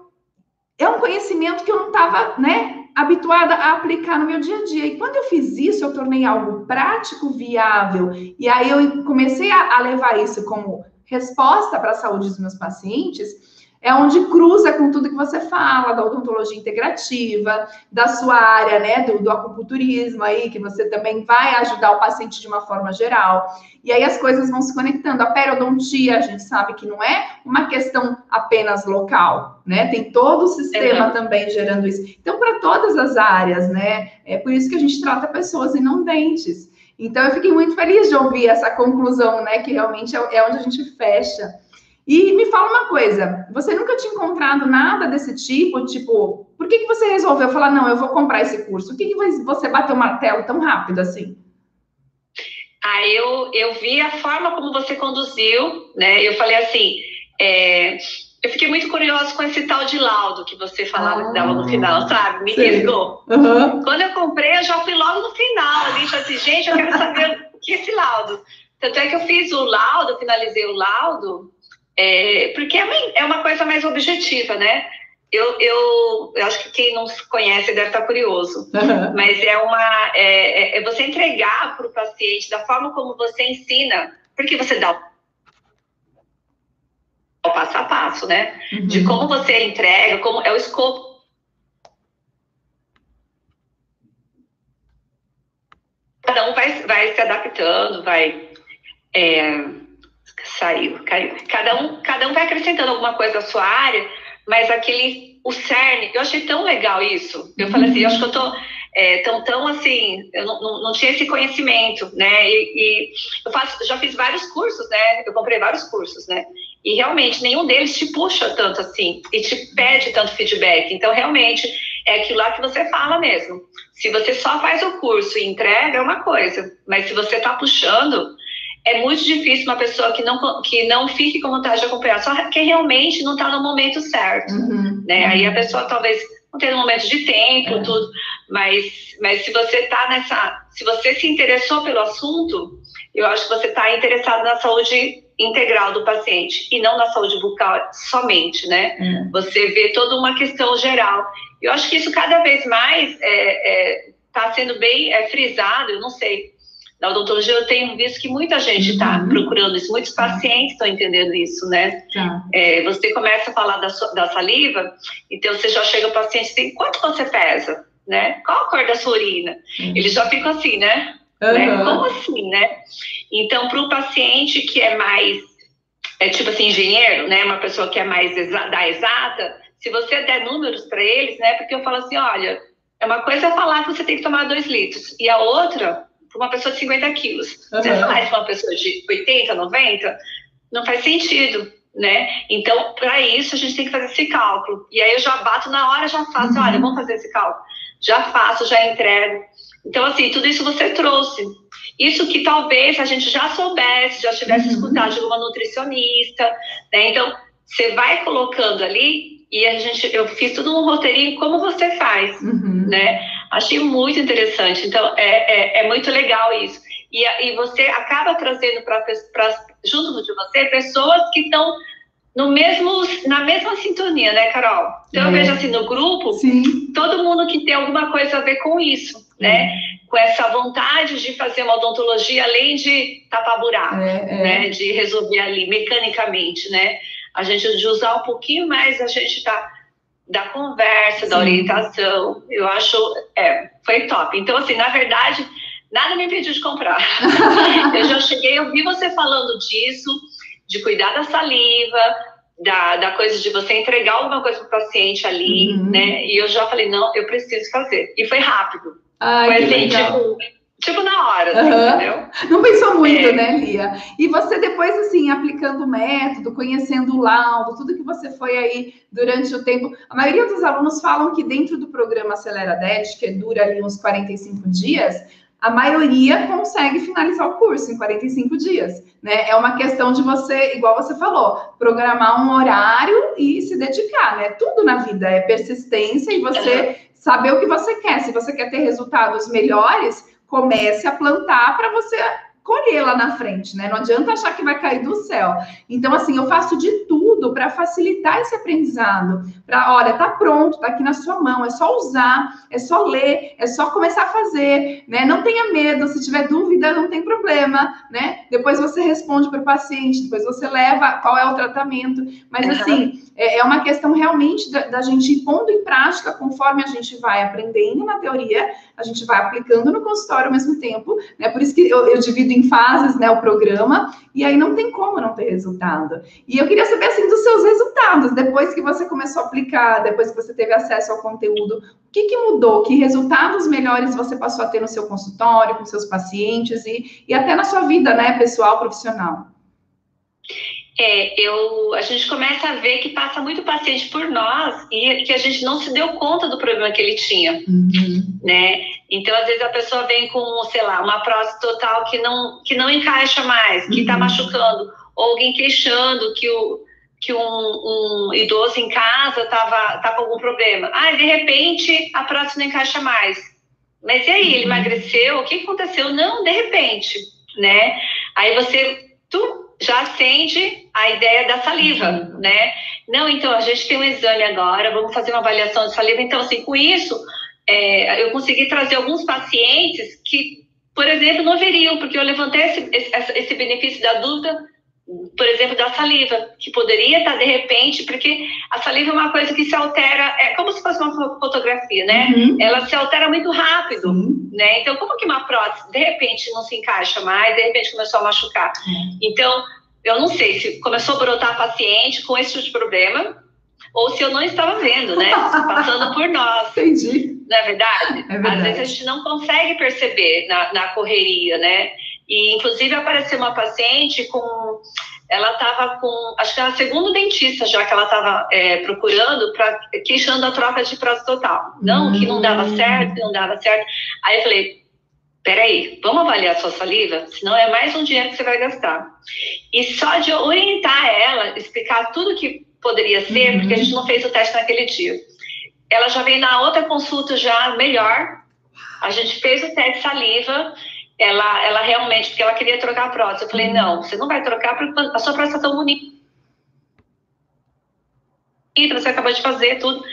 É um conhecimento que eu não estava, né, habituada a aplicar no meu dia a dia. E quando eu fiz isso, eu tornei algo prático, viável. E aí eu comecei a, a levar isso como resposta para a saúde dos meus pacientes é onde cruza com tudo que você fala, da odontologia integrativa, da sua área, né, do, do acupunturismo aí, que você também vai ajudar o paciente de uma forma geral. E aí as coisas vão se conectando. A periodontia, a gente sabe que não é uma questão apenas local, né? Tem todo o sistema é. também gerando isso. Então, para todas as áreas, né? É por isso que a gente trata pessoas e não dentes. Então, eu fiquei muito feliz de ouvir essa conclusão, né? Que realmente é, é onde a gente fecha e me fala uma coisa, você nunca tinha encontrado nada desse tipo? Tipo, por que, que você resolveu falar, não, eu vou comprar esse curso? Por que, que você bateu o martelo tão rápido assim? Ah, eu, eu vi a forma como você conduziu, né? Eu falei assim, é, eu fiquei muito curiosa com esse tal de laudo que você falava ah, que dava no final, sabe? Me riscou. Uhum. Quando eu comprei, eu já fui logo no final ali, falei assim, gente, eu quero saber o que é esse laudo. Tanto é que eu fiz o laudo, finalizei o laudo, é, porque é uma, é uma coisa mais objetiva, né? Eu, eu, eu, acho que quem não conhece deve estar curioso, uhum. mas é uma é, é, é você entregar para o paciente da forma como você ensina Porque você dá o passo a passo, né? Uhum. De como você entrega, como é o escopo. Cada um vai, vai se adaptando, vai. É, saiu, caiu. Cada um, cada um vai acrescentando alguma coisa à sua área, mas aquele. O CERN, eu achei tão legal isso. Eu falei assim, eu acho que eu tô é, tão, tão assim, eu não, não, não, tinha esse conhecimento, né? E, e, eu faço, já fiz vários cursos, né? Eu comprei vários cursos, né? E realmente nenhum deles te puxa tanto assim e te pede tanto feedback. Então, realmente, é aquilo lá que você fala mesmo. Se você só faz o curso e entrega, é uma coisa, mas se você está puxando, é muito difícil uma pessoa que não, que não fique com vontade de acompanhar, só que realmente não está no momento certo, uhum, né? Uhum. Aí a pessoa talvez não tenha um momento de tempo, é. tudo, mas, mas se você está nessa, se você se interessou pelo assunto, eu acho que você está interessado na saúde integral do paciente e não na saúde bucal somente, né? Uhum. Você vê toda uma questão geral. Eu acho que isso cada vez mais está é, é, tá sendo bem é, frisado, eu não sei, na odontologia eu tenho visto que muita gente está uhum. procurando isso, muitos pacientes estão entendendo isso, né? Tá. É, você começa a falar da, da, saliva, então você já chega o paciente e tem quanto você pesa, né? Qual a cor da sua urina? Uhum. Eles já ficam assim, né? Uhum. né? Como assim, né? Então, para o paciente que é mais, é tipo assim, engenheiro, né? Uma pessoa que é mais exa da exata, se você der números para eles, né? Porque eu falo assim, olha, é uma coisa falar que você tem que tomar dois litros, e a outra uma pessoa de 50 quilos. Uhum. Você faz para uma pessoa de 80, 90, não faz sentido, né? Então, para isso, a gente tem que fazer esse cálculo. E aí eu já bato na hora, já faço, uhum. olha, vamos fazer esse cálculo. Já faço, já entrego. Então, assim, tudo isso você trouxe. Isso que talvez a gente já soubesse, já tivesse uhum. escutado de uma nutricionista, né? Então, você vai colocando ali e a gente, eu fiz tudo um roteirinho como você faz, uhum. né? Achei muito interessante. Então, é, é, é muito legal isso. E, e você acaba trazendo para junto de você pessoas que estão no mesmo, na mesma sintonia, né, Carol? Então, é. eu vejo assim, no grupo, Sim. todo mundo que tem alguma coisa a ver com isso, né? Com essa vontade de fazer uma odontologia além de tapar buraco, é, é. né? De resolver ali mecanicamente, né? A gente de usar um pouquinho mais, a gente tá da conversa, Sim. da orientação. Eu acho, é, foi top. Então, assim, na verdade, nada me impediu de comprar. eu já cheguei, eu vi você falando disso, de cuidar da saliva, da, da coisa de você entregar alguma coisa para o paciente ali, uhum. né? E eu já falei, não, eu preciso fazer. E foi rápido. Ai, foi assim, tipo, Tipo na hora, assim, uhum. entendeu? Não pensou muito, é. né, Lia? E você depois, assim, aplicando o método, conhecendo o laudo, tudo que você foi aí durante o tempo. A maioria dos alunos falam que dentro do programa Acelera 10, que dura ali uns 45 dias, a maioria consegue finalizar o curso em 45 dias, né? É uma questão de você, igual você falou, programar um horário e se dedicar, né? Tudo na vida é persistência e você saber o que você quer. Se você quer ter resultados melhores, comece a plantar para você colher lá na frente, né? Não adianta achar que vai cair do céu. Então, assim, eu faço de tudo para facilitar esse aprendizado. Para, olha, tá pronto, tá aqui na sua mão, é só usar, é só ler, é só começar a fazer, né? Não tenha medo, se tiver dúvida, não tem problema, né? Depois você responde para o paciente, depois você leva qual é o tratamento. Mas, assim, é uma questão realmente da, da gente ir pondo em prática conforme a gente vai aprendendo na teoria, a gente vai aplicando no consultório ao mesmo tempo, né? Por isso que eu, eu divido em fases, né, o programa, e aí não tem como não ter resultado. E eu queria saber, assim, dos seus resultados, depois que você começou a aplicar, depois que você teve acesso ao conteúdo, o que, que mudou? Que resultados melhores você passou a ter no seu consultório, com seus pacientes e, e até na sua vida, né, pessoal, profissional? É, eu, a gente começa a ver que passa muito paciente por nós e que a gente não se deu conta do problema que ele tinha, uhum. né? Então, às vezes a pessoa vem com, sei lá, uma prótese total que não, que não encaixa mais, que está uhum. machucando, ou alguém queixando que, o, que um, um idoso em casa estava tá com algum problema. Ah, de repente a prótese não encaixa mais. Mas e aí, ele uhum. emagreceu? O que aconteceu? Não, de repente, né? Aí você, tu já acende a ideia da saliva, uhum. né? Não, então a gente tem um exame agora, vamos fazer uma avaliação de saliva. Então, assim, com isso, é, eu consegui trazer alguns pacientes que por exemplo, não viriam, porque eu levantei esse, esse, esse benefício da dúvida por exemplo, da saliva, que poderia estar de repente, porque a saliva é uma coisa que se altera, é como se fosse uma fotografia, né? Uhum. Ela se altera muito rápido, uhum. né? Então, como que uma prótese de repente não se encaixa mais, de repente começou a machucar? Uhum. Então, eu não sei se começou a brotar paciente com esse tipo de problema, ou se eu não estava vendo, né? Passando por nós. Entendi. Não é verdade? é verdade? Às vezes a gente não consegue perceber na, na correria, né? E, inclusive, apareceu uma paciente com. Ela estava com. Acho que era a segunda dentista já que ela estava é, procurando, pra, queixando a troca de prazo total. Não, que não dava hum. certo, que não dava certo. Aí eu falei: peraí, vamos avaliar a sua saliva? Senão é mais um dinheiro que você vai gastar. E só de orientar ela, explicar tudo que poderia ser, uhum. porque a gente não fez o teste naquele dia. Ela já veio na outra consulta já melhor. A gente fez o teste saliva ela, ela realmente, porque ela queria trocar a prótese. Eu falei, não, você não vai trocar porque a sua prótese está tão bonita. Você acabou de fazer tudo.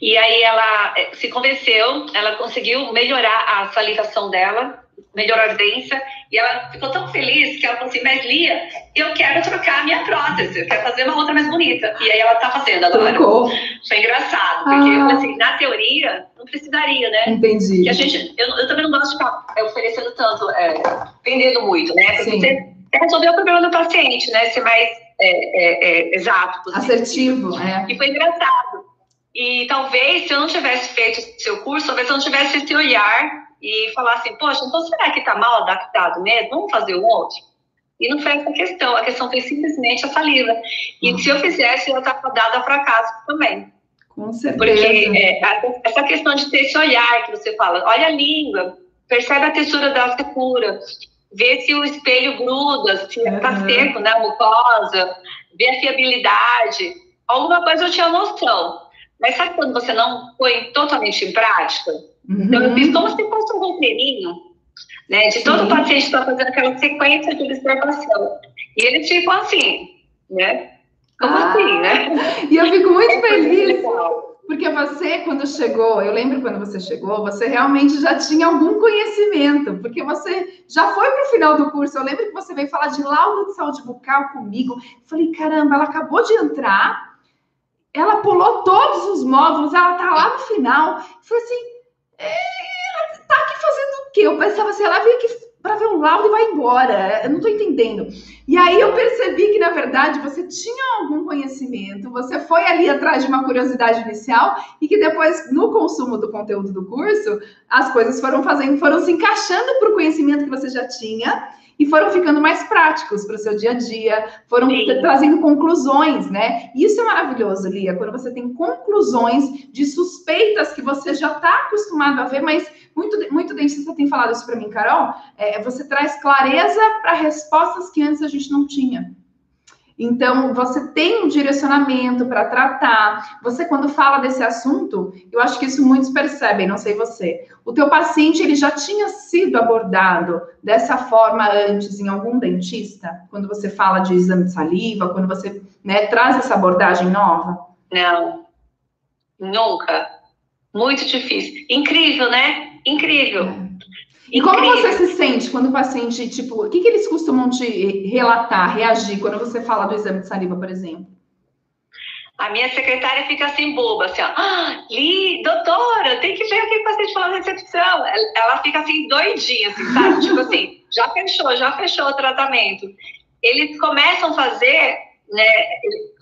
E aí ela eh, se convenceu, ela conseguiu melhorar a salivação dela, melhorou a ardência, e ela ficou tão feliz que ela falou assim, mas Lia, eu quero trocar a minha prótese, eu quero fazer uma outra mais bonita. E aí ela tá fazendo agora. Trocou. Foi engraçado, porque ah. assim, na teoria, não precisaria, né? Entendi. E a gente, eu, eu também não gosto de ficar é, oferecendo tanto, é, vendendo muito, né? Porque Sim. você resolver o problema do paciente, né? Ser mais é, é, é exato. Possível. Assertivo, é. E foi engraçado. E talvez, se eu não tivesse feito o seu curso, talvez eu não tivesse esse olhar e falar assim, poxa, então será que está mal adaptado mesmo? Vamos fazer um outro? E não foi essa questão, a questão foi simplesmente a saliva. E uhum. se eu fizesse, eu estava dada a fracasso também. Com certeza. Porque é, essa questão de ter esse olhar que você fala, olha a língua, percebe a textura da secura, vê se o espelho gruda, se está uhum. seco, né, a mucosa, vê a fiabilidade. Alguma coisa eu tinha noção. Mas sabe quando você não põe totalmente em prática? Uhum. Então, eu fiz como se fosse um roteirinho, né? De todo Sim. paciente está fazendo aquela sequência de observação. E eles ficam assim, né? Como ah, assim, né? E eu fico muito é feliz. Porque você, quando chegou, eu lembro quando você chegou, você realmente já tinha algum conhecimento, porque você já foi para o final do curso. Eu lembro que você veio falar de laudo de saúde bucal comigo. falei, caramba, ela acabou de entrar, ela pulou todos os módulos, ela tá lá no final. Eu falei assim, ela tá aqui fazendo o quê? Eu pensava assim, ela veio aqui para ver o laudo e vai embora. Eu não tô entendendo. E aí eu percebi que, na verdade, você tinha algum conhecimento, você foi ali atrás de uma curiosidade inicial e que depois, no consumo do conteúdo do curso, as coisas foram fazendo, foram se encaixando para o conhecimento que você já tinha e foram ficando mais práticos para o seu dia a dia, foram Sim. trazendo conclusões, né? Isso é maravilhoso, Lia, quando você tem conclusões de suspeitas que você já está acostumado a ver, mas muito, muito dentista tem falado isso para mim, Carol, é, você traz clareza para respostas que antes a gente não tinha. Então, você tem um direcionamento para tratar. Você, quando fala desse assunto, eu acho que isso muitos percebem, não sei você. O teu paciente, ele já tinha sido abordado dessa forma antes em algum dentista? Quando você fala de exame de saliva, quando você né, traz essa abordagem nova? Não, nunca. Muito difícil. Incrível, né? Incrível. É. E como você se sente quando o paciente, tipo, o que, que eles costumam te relatar, reagir quando você fala do exame de saliva, por exemplo? A minha secretária fica assim, boba, assim, ó. Ah, Li, doutora, tem que ver o que o paciente falou na recepção. Ela fica assim, doidinha, assim, sabe? tipo assim, já fechou, já fechou o tratamento. Eles começam a fazer, né?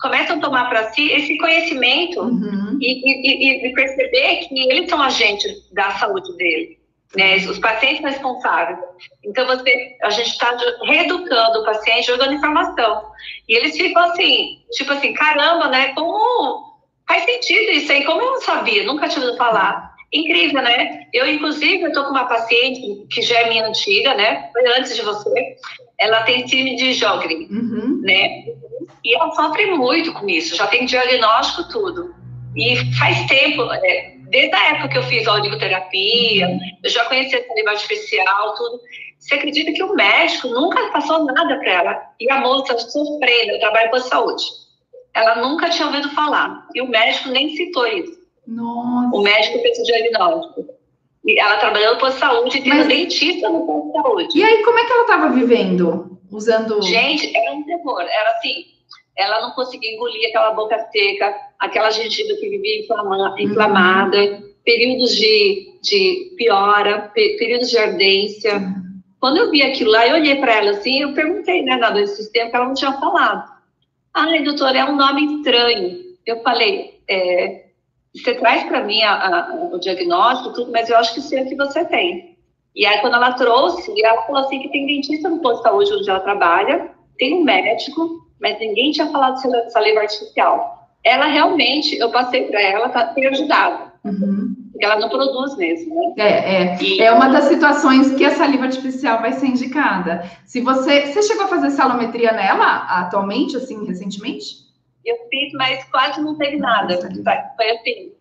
Começam a tomar para si esse conhecimento uhum. e, e, e perceber que eles são agentes da saúde dele né, os pacientes responsáveis. Então, você, a gente está reeducando o paciente, jogando informação. E eles ficam assim, tipo assim, caramba, né? Como faz sentido isso aí? Como eu não sabia, nunca tinha ouvido falar. Incrível, né? Eu, inclusive, tô com uma paciente que já é minha antiga, né? Foi antes de você. Ela tem síndrome de Jogren, uhum. né? E ela sofre muito com isso. Já tem diagnóstico, tudo. E faz tempo, é, desde a época que eu fiz a oligoterapia, eu já conhecia a saliva artificial, tudo. Você acredita que o médico nunca passou nada para ela? E a moça sofrendo, eu trabalho com a saúde. Ela nunca tinha ouvido falar. E o médico nem citou isso. Nossa. O médico fez o diagnóstico. E ela trabalhando posto de saúde e tendo Mas... dentista no posto de saúde. E aí, como é que ela estava vivendo? Usando. Gente, era um terror. Era assim, ela não conseguia engolir aquela boca seca, aquela gengiva que vivia inflamada, uhum. períodos de, de piora, períodos de ardência. Uhum. Quando eu vi aquilo lá, eu olhei para ela assim, eu perguntei, né, na doença do sistema, ela não tinha falado. Ai, doutora, é um nome estranho. Eu falei, é, você traz para mim a, a, o diagnóstico, tudo, mas eu acho que sei o que você tem. E aí, quando ela trouxe, ela falou assim que tem dentista no posto de saúde onde ela trabalha, tem um médico, mas ninguém tinha falado de saliva artificial. Ela realmente, eu passei para ela, tá, tem ajudado. Uhum ela não produz mesmo, né? É, é. E... é uma das situações que a saliva artificial vai ser indicada. Se você. Você chegou a fazer salometria nela atualmente, assim, recentemente? Eu fiz, mas quase não teve nada. Foi assim.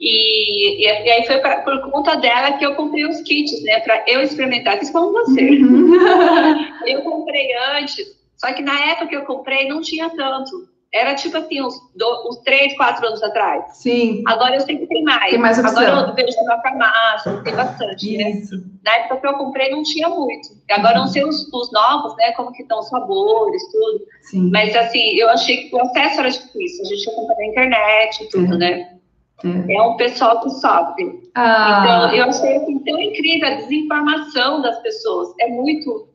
E, e, e aí foi pra, por conta dela que eu comprei os kits, né? Para eu experimentar. Fiz com você. Uhum. eu comprei antes, só que na época que eu comprei não tinha tanto. Era tipo assim, uns, do, uns três, quatro anos atrás. Sim. Agora eu sei que tem mais. Tem mais opção. Agora eu vejo na farmácia, tem bastante. Né? Isso. Né? Na época que eu comprei não tinha muito. Agora uhum. não sei os, os, novos, né? Como que estão os sabores, tudo. Sim. Mas assim, eu achei que o acesso era difícil. A gente ia comprar na internet e tudo, é. né? É. é um pessoal que sofre. Ah. Então, eu achei assim, tão incrível a desinformação das pessoas. É muito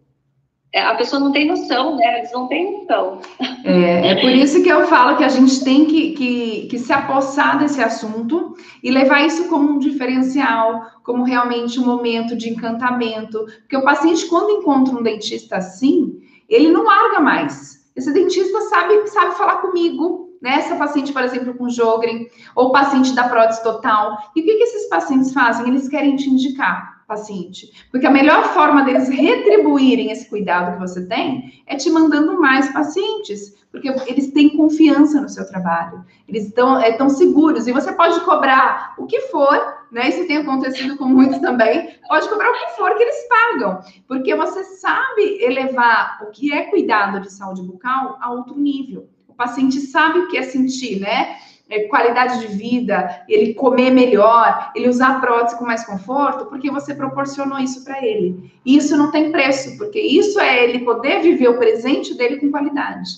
a pessoa não tem noção, né? Eles não têm noção. É, é por isso que eu falo que a gente tem que, que, que se apossar desse assunto e levar isso como um diferencial, como realmente um momento de encantamento. Porque o paciente, quando encontra um dentista assim, ele não larga mais. Esse dentista sabe, sabe falar comigo, né? Essa paciente, por exemplo, com Jogren, ou paciente da prótese total. E o que, que esses pacientes fazem? Eles querem te indicar paciente. Porque a melhor forma deles retribuírem esse cuidado que você tem é te mandando mais pacientes, porque eles têm confiança no seu trabalho, eles estão é, tão seguros, e você pode cobrar o que for, né? Isso tem acontecido com muitos também, pode cobrar o que for que eles pagam, porque você sabe elevar o que é cuidado de saúde bucal a outro nível. O paciente sabe o que é sentir, né? É, qualidade de vida, ele comer melhor, ele usar prótese com mais conforto, porque você proporcionou isso para ele. E isso não tem preço, porque isso é ele poder viver o presente dele com qualidade.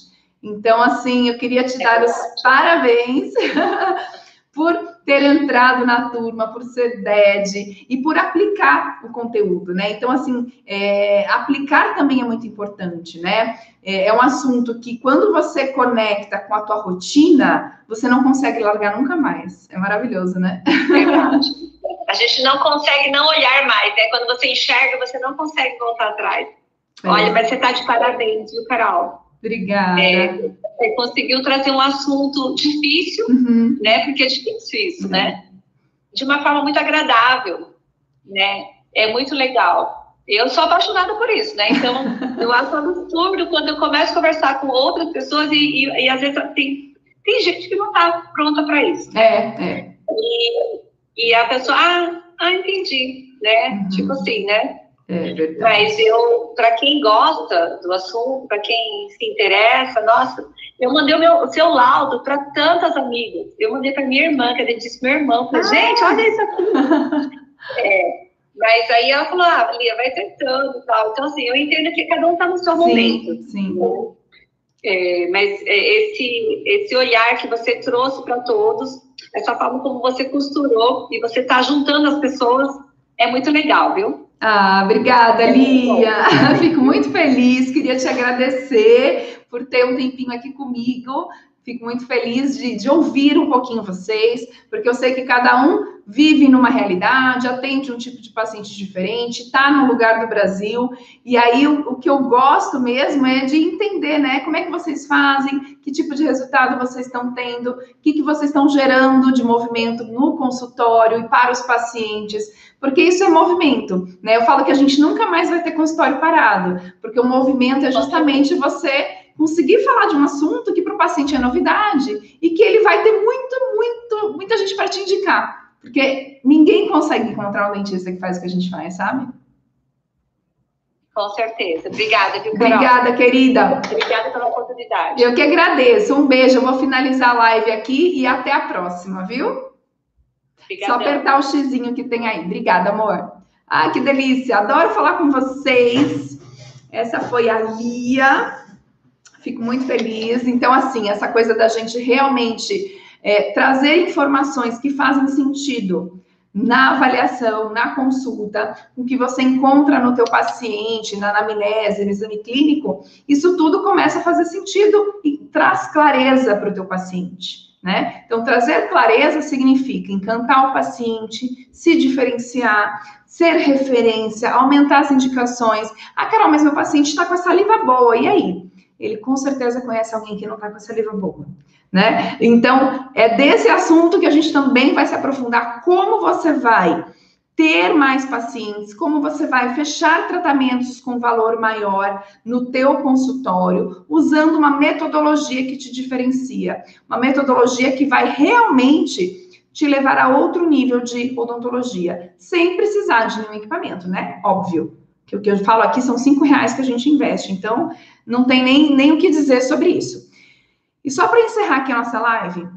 Então, assim, eu queria te dar os parabéns por ter entrado na turma, por ser DED e por aplicar o conteúdo, né? Então, assim, é, aplicar também é muito importante, né? É, é, um assunto que quando você conecta com a tua rotina, você não consegue largar nunca mais. É maravilhoso, né? Verdade. A gente não consegue não olhar mais, né? Quando você enxerga, você não consegue voltar atrás. É. Olha, mas você tá de parabéns, viu, Carol? Obrigada. É, você conseguiu trazer um assunto difícil, uhum. né? Porque é difícil isso, uhum. né? De uma forma muito agradável, né? É muito legal. Eu sou apaixonada por isso, né? Então, eu acho absurdo quando eu começo a conversar com outras pessoas e, e, e às vezes tem, tem gente que não está pronta para isso. É, é. E, e a pessoa, ah, ah entendi, né? Uhum. Tipo assim, né? É Mas eu, para quem gosta do assunto, para quem se interessa, nossa, eu mandei o meu o seu laudo para tantas amigas. Eu mandei para minha irmã, que ela disse meu irmão, falei, ah. gente, olha isso aqui. é, mas aí ela falou, ah, Lia, vai tentando e tal. Então, assim, eu entendo que cada um está no seu sim, momento. Sim. É, mas é, esse, esse olhar que você trouxe para todos, essa forma como você costurou e você está juntando as pessoas, é muito legal, viu? Ah, obrigada, Lia. Fico muito feliz. Queria te agradecer por ter um tempinho aqui comigo. Fico muito feliz de, de, ouvir um pouquinho vocês, porque eu sei que cada um vive numa realidade, atende um tipo de paciente diferente, está num lugar do Brasil, e aí o, o, que eu gosto mesmo é de entender, né, como é que vocês fazem, que tipo de resultado vocês estão tendo, o que, que vocês estão gerando de movimento no consultório e para os pacientes, porque isso é movimento, né? Eu falo que a gente nunca mais vai ter consultório parado, porque o movimento é justamente você conseguir falar de um assunto que para o paciente é novidade e que ele vai ter muito, muito, muita gente para te indicar. Porque ninguém consegue encontrar um dentista que faz o que a gente faz, sabe? Com certeza. Obrigada, viu, Carol? Obrigada, querida. Obrigada pela oportunidade. Eu que agradeço. Um beijo. Eu vou finalizar a live aqui e até a próxima, viu? Só apertar o xizinho que tem aí. Obrigada, amor. Ah, que delícia. Adoro falar com vocês. Essa foi a Lia. Fico muito feliz. Então, assim, essa coisa da gente realmente é, trazer informações que fazem sentido na avaliação, na consulta, o que você encontra no teu paciente, na anamnese, no exame clínico, isso tudo começa a fazer sentido e traz clareza para o teu paciente. Né? Então, trazer clareza significa encantar o paciente, se diferenciar, ser referência, aumentar as indicações. Ah, Carol, mas meu paciente está com a saliva boa, e aí? Ele com certeza conhece alguém que não está com a saliva boa né? Então, é desse assunto que a gente também vai se aprofundar como você vai ter mais pacientes, como você vai fechar tratamentos com valor maior no teu consultório, usando uma metodologia que te diferencia, uma metodologia que vai realmente te levar a outro nível de odontologia, sem precisar de nenhum equipamento, né? Óbvio. Que o que eu falo aqui são cinco reais que a gente investe, então não tem nem, nem o que dizer sobre isso. E só para encerrar aqui a nossa live,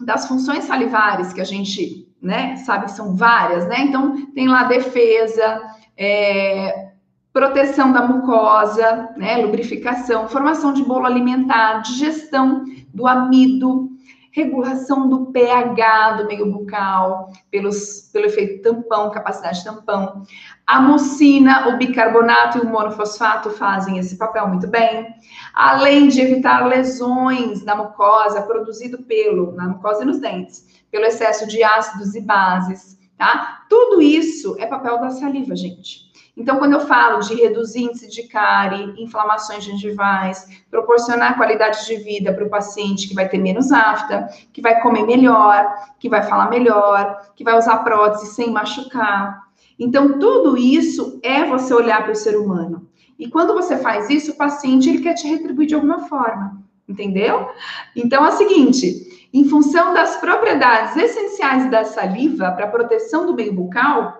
das funções salivares que a gente, né, sabe que são várias, né? Então, tem lá defesa, é, proteção da mucosa, né, lubrificação, formação de bolo alimentar, digestão do amido, regulação do pH do meio bucal, pelos, pelo efeito tampão, capacidade tampão. A mucina, o bicarbonato e o monofosfato fazem esse papel muito bem. Além de evitar lesões na mucosa produzido pelo, na mucosa e nos dentes, pelo excesso de ácidos e bases, tá? Tudo isso é papel da saliva, gente. Então, quando eu falo de reduzir índice de cárie, inflamações gengivais, proporcionar qualidade de vida para o paciente que vai ter menos afta, que vai comer melhor, que vai falar melhor, que vai usar prótese sem machucar. Então, tudo isso é você olhar para o ser humano. E quando você faz isso, o paciente ele quer te retribuir de alguma forma, entendeu? Então, é o seguinte, em função das propriedades essenciais da saliva para a proteção do meio bucal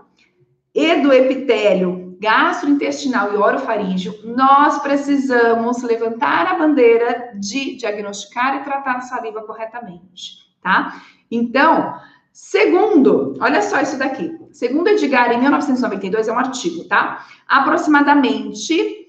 e do epitélio gastrointestinal e orofaríngeo, nós precisamos levantar a bandeira de diagnosticar e tratar a saliva corretamente, tá? Então, segundo, olha só isso daqui. Segundo Edgar, em 1992, é um artigo, tá? Aproximadamente,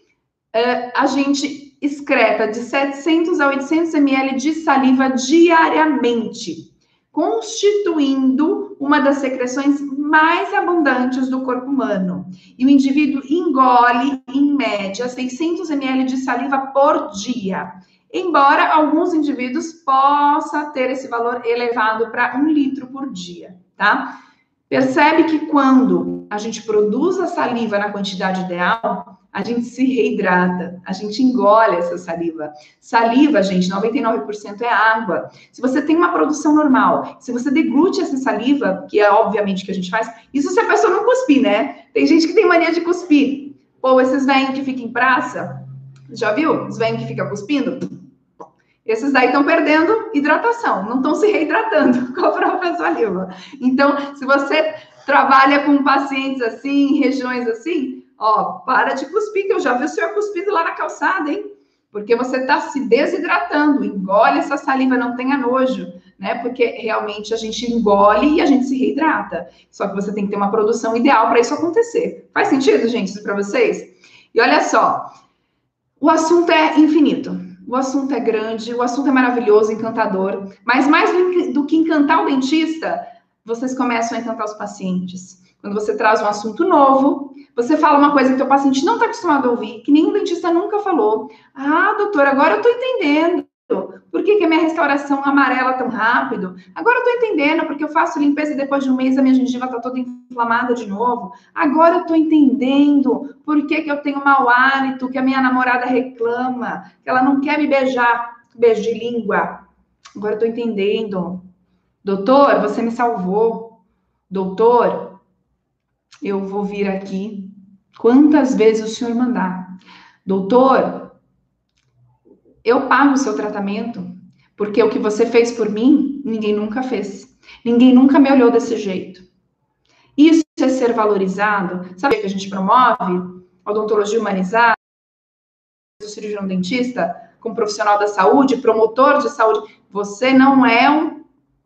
uh, a gente excreta de 700 a 800 ml de saliva diariamente constituindo uma das secreções mais abundantes do corpo humano. E o indivíduo engole, em média, 600 ml de saliva por dia. Embora alguns indivíduos possa ter esse valor elevado para um litro por dia, tá? Percebe que quando a gente produz a saliva na quantidade ideal, a gente se reidrata, a gente engole essa saliva. Saliva, gente, 99% é água. Se você tem uma produção normal, se você deglute essa saliva, que é obviamente que a gente faz, isso se a pessoa não cuspir, né? Tem gente que tem mania de cuspir. Ou esses velhos que ficam em praça, já viu? Os velhos que ficam cuspindo? Esses daí estão perdendo hidratação, não estão se reidratando com a própria saliva. Então, se você trabalha com pacientes assim, em regiões assim, Ó, para de cuspir, que eu já vi o senhor cuspido lá na calçada, hein? Porque você está se desidratando, engole essa saliva, não tenha nojo, né? Porque realmente a gente engole e a gente se reidrata. Só que você tem que ter uma produção ideal para isso acontecer. Faz sentido, gente, isso para vocês? E olha só, o assunto é infinito. O assunto é grande, o assunto é maravilhoso, encantador. Mas mais do que encantar o dentista, vocês começam a encantar os pacientes. Quando você traz um assunto novo, você fala uma coisa que o paciente não está acostumado a ouvir, que nenhum dentista nunca falou. Ah, doutor, agora eu estou entendendo. Por que, que a minha restauração amarela tão rápido? Agora eu estou entendendo, porque eu faço limpeza e depois de um mês a minha gengiva está toda inflamada de novo. Agora eu estou entendendo por que, que eu tenho mau hálito, que a minha namorada reclama, que ela não quer me beijar, beijo de língua. Agora eu estou entendendo. Doutor, você me salvou. Doutor, eu vou vir aqui quantas vezes o senhor mandar. Doutor, eu pago o seu tratamento, porque o que você fez por mim, ninguém nunca fez. Ninguém nunca me olhou desse jeito. Isso é ser valorizado. Sabe o que a gente promove? Odontologia humanizada, o cirurgião dentista, como profissional da saúde, promotor de saúde. Você não é um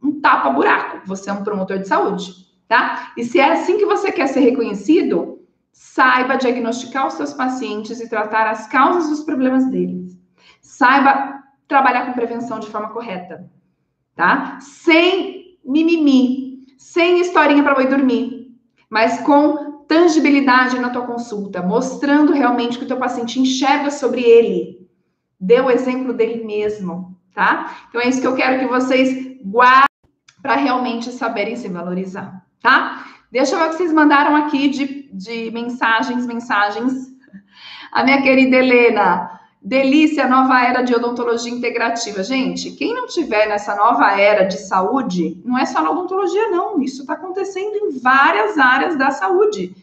um tapa-buraco. Você é um promotor de saúde, tá? E se é assim que você quer ser reconhecido, saiba diagnosticar os seus pacientes e tratar as causas dos problemas deles. Saiba trabalhar com prevenção de forma correta, tá? Sem mimimi, sem historinha para boi dormir, mas com tangibilidade na tua consulta, mostrando realmente que o teu paciente enxerga sobre ele. Dê o exemplo dele mesmo, tá? Então é isso que eu quero que vocês guardem para realmente saberem se valorizar, tá? Deixa eu ver o que vocês mandaram aqui de, de mensagens, mensagens. A minha querida Helena, delícia, nova era de odontologia integrativa. Gente, quem não tiver nessa nova era de saúde, não é só na odontologia, não. Isso está acontecendo em várias áreas da saúde.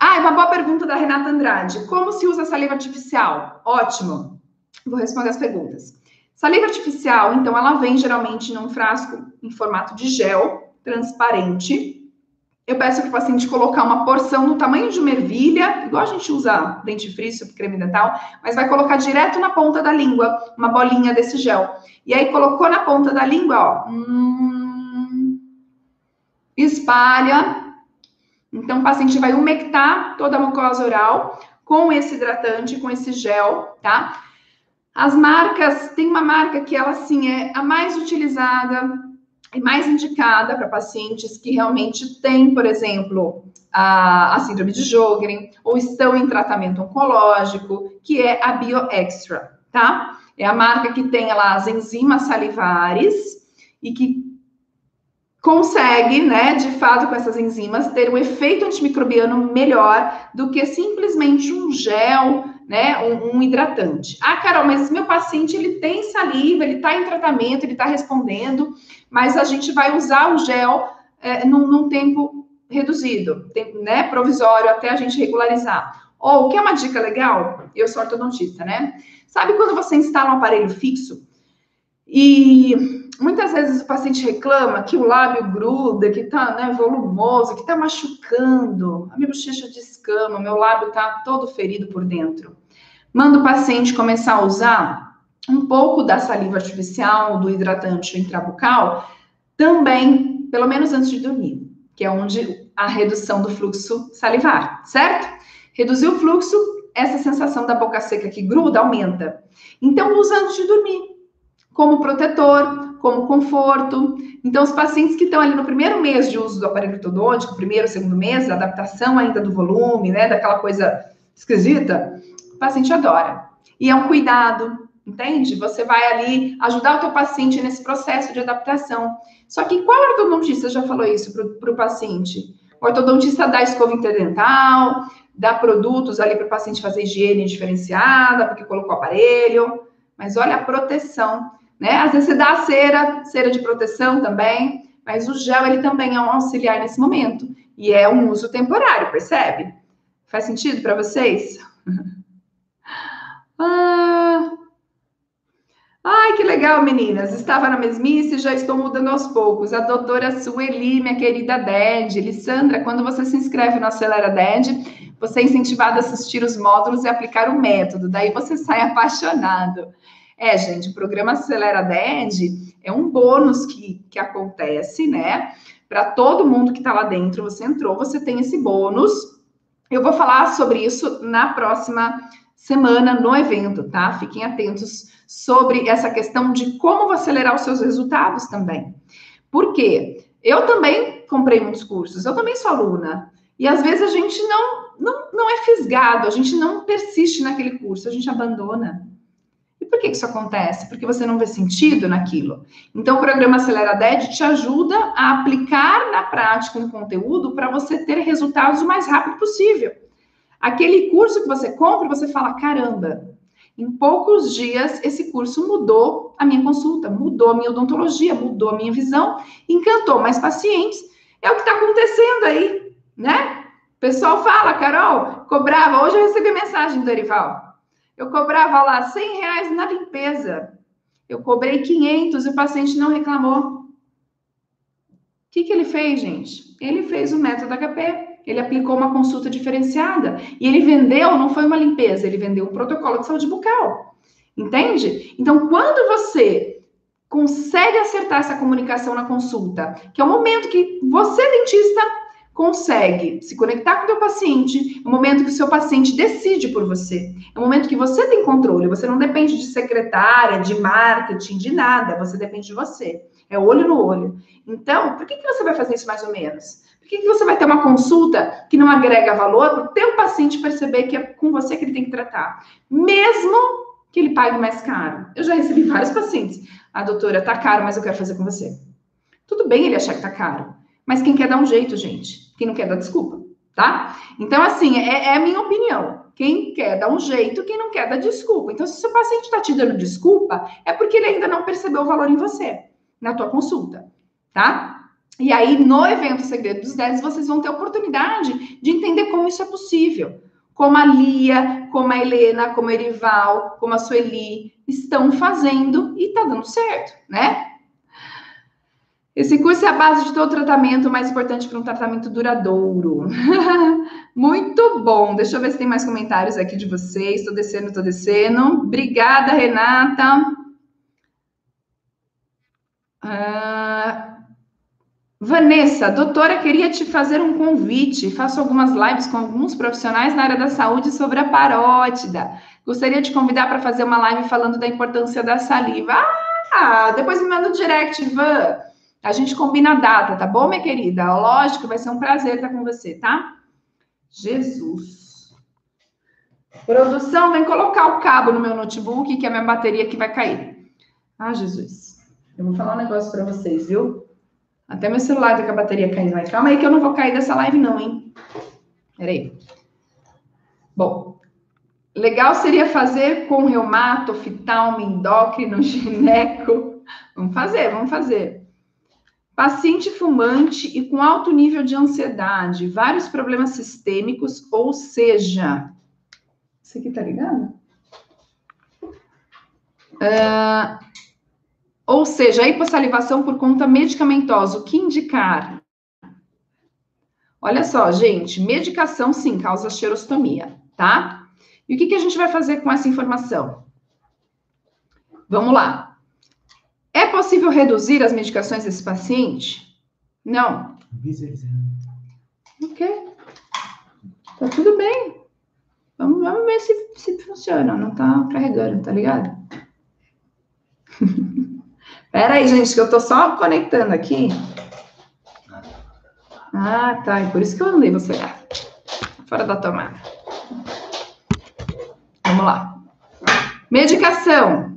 Ah, uma boa pergunta da Renata Andrade. Como se usa saliva artificial? Ótimo. Vou responder as perguntas. Saliva artificial, então, ela vem geralmente num frasco em formato de gel, transparente. Eu peço para o paciente colocar uma porção no tamanho de uma ervilha, igual a gente usa dentifrício, creme dental, mas vai colocar direto na ponta da língua, uma bolinha desse gel. E aí, colocou na ponta da língua, ó. Hum, espalha. Então, o paciente vai umectar toda a mucosa oral com esse hidratante, com esse gel, tá? As marcas, tem uma marca que ela, assim, é a mais utilizada e mais indicada para pacientes que realmente têm, por exemplo, a, a síndrome de Jogren ou estão em tratamento oncológico, que é a BioExtra, tá? É a marca que tem lá as enzimas salivares e que consegue, né, de fato, com essas enzimas, ter um efeito antimicrobiano melhor do que simplesmente um gel né, um, um, hidratante. Ah, Carol, mas meu paciente ele tem saliva, ele está em tratamento, ele está respondendo, mas a gente vai usar o gel é, num, num, tempo reduzido, tempo, né, provisório, até a gente regularizar. Ou, o que é uma dica legal? Eu sou ortodontista, né? Sabe quando você instala um aparelho fixo e muitas vezes o paciente reclama que o lábio gruda, que tá né, volumoso, que tá machucando, a minha bochecha descama, meu lábio tá todo ferido por dentro. Manda o paciente começar a usar um pouco da saliva artificial, do hidratante intrabucal, também, pelo menos antes de dormir, que é onde a redução do fluxo salivar, certo? Reduzir o fluxo, essa sensação da boca seca que gruda aumenta. Então, usa antes de dormir como protetor, como conforto. Então, os pacientes que estão ali no primeiro mês de uso do aparelho ortodôntico, primeiro, segundo mês, adaptação ainda do volume, né, daquela coisa esquisita, o paciente adora. E é um cuidado, entende? Você vai ali ajudar o teu paciente nesse processo de adaptação. Só que qual ortodontista já falou isso para o paciente? O ortodontista dá escova interdental, dá produtos ali para o paciente fazer higiene diferenciada, porque colocou o aparelho. Mas olha a proteção né? Às vezes você dá cera, cera de proteção também, mas o gel ele também é um auxiliar nesse momento e é um uso temporário, percebe? Faz sentido para vocês? ah... Ai, que legal, meninas. Estava na mesmice e já estou mudando aos poucos. A doutora Sueli, minha querida Ded. Lissandra, quando você se inscreve no Acelera Ded, você é incentivado a assistir os módulos e aplicar o método. Daí você sai apaixonado. É, gente, o programa Acelera DED é um bônus que, que acontece, né? Para todo mundo que está lá dentro, você entrou, você tem esse bônus. Eu vou falar sobre isso na próxima semana no evento, tá? Fiquem atentos sobre essa questão de como acelerar os seus resultados também. Por quê? Eu também comprei muitos cursos, eu também sou aluna. E às vezes a gente não, não, não é fisgado, a gente não persiste naquele curso, a gente abandona. Por que isso acontece? Porque você não vê sentido naquilo. Então, o programa Acelera DED te ajuda a aplicar na prática um conteúdo para você ter resultados o mais rápido possível. Aquele curso que você compra, você fala: caramba, em poucos dias esse curso mudou a minha consulta, mudou a minha odontologia, mudou a minha visão, encantou mais pacientes. É o que está acontecendo aí, né? O pessoal fala, Carol, cobrava. Hoje eu recebi mensagem do Derival. Eu cobrava lá 100 reais na limpeza. Eu cobrei 500 e o paciente não reclamou. O que, que ele fez, gente? Ele fez o método HP. Ele aplicou uma consulta diferenciada. E ele vendeu, não foi uma limpeza, ele vendeu um protocolo de saúde bucal. Entende? Então, quando você consegue acertar essa comunicação na consulta, que é o momento que você, dentista, consegue se conectar com o seu paciente, é o momento que o seu paciente decide por você, é o momento que você tem controle, você não depende de secretária, de marketing, de nada, você depende de você, é olho no olho. Então, por que, que você vai fazer isso mais ou menos? Por que, que você vai ter uma consulta que não agrega valor para o teu paciente perceber que é com você que ele tem que tratar? Mesmo que ele pague mais caro. Eu já recebi vários pacientes. A ah, doutora, tá caro, mas eu quero fazer com você. Tudo bem ele achar que tá caro. Mas quem quer dar um jeito, gente? Quem não quer dar desculpa, tá? Então, assim, é, é a minha opinião. Quem quer dar um jeito, quem não quer dar desculpa. Então, se o seu paciente está te dando desculpa, é porque ele ainda não percebeu o valor em você, na tua consulta, tá? E aí, no evento Segredo dos 10, vocês vão ter a oportunidade de entender como isso é possível. Como a Lia, como a Helena, como a Erival, como a Sueli estão fazendo e tá dando certo, né? Esse curso é a base de todo tratamento, mais importante para um tratamento duradouro. Muito bom. Deixa eu ver se tem mais comentários aqui de vocês. Estou descendo, estou descendo. Obrigada, Renata. Uh, Vanessa, doutora, queria te fazer um convite. Faço algumas lives com alguns profissionais na área da saúde sobre a parótida. Gostaria de convidar para fazer uma live falando da importância da saliva. Ah, depois me manda um direct, Van. A gente combina a data, tá bom, minha querida? Lógico, vai ser um prazer estar com você, tá? Jesus. Produção, vem colocar o cabo no meu notebook, que é a minha bateria que vai cair. Ah, Jesus. Eu vou falar um negócio para vocês, viu? Até meu celular tá com a bateria caindo. Mas calma aí que eu não vou cair dessa live, não, hein? Peraí. Bom, legal seria fazer com reumato, oftalmo, endócrino, gineco. Vamos fazer, vamos fazer. Paciente fumante e com alto nível de ansiedade, vários problemas sistêmicos, ou seja, isso aqui tá ligado? Uh, ou seja, hipossalivação por conta medicamentosa, o que indicar? Olha só, gente, medicação sim causa xerostomia, tá? E o que, que a gente vai fazer com essa informação? Vamos lá. Possível reduzir as medicações desse paciente? Não. Ok. Tá tudo bem. Vamos, vamos ver se, se funciona. Não tá carregando, tá ligado? Pera aí, gente, que eu tô só conectando aqui. Ah, tá. É por isso que eu andei você olhar. Fora da tomada. Vamos lá. Medicação.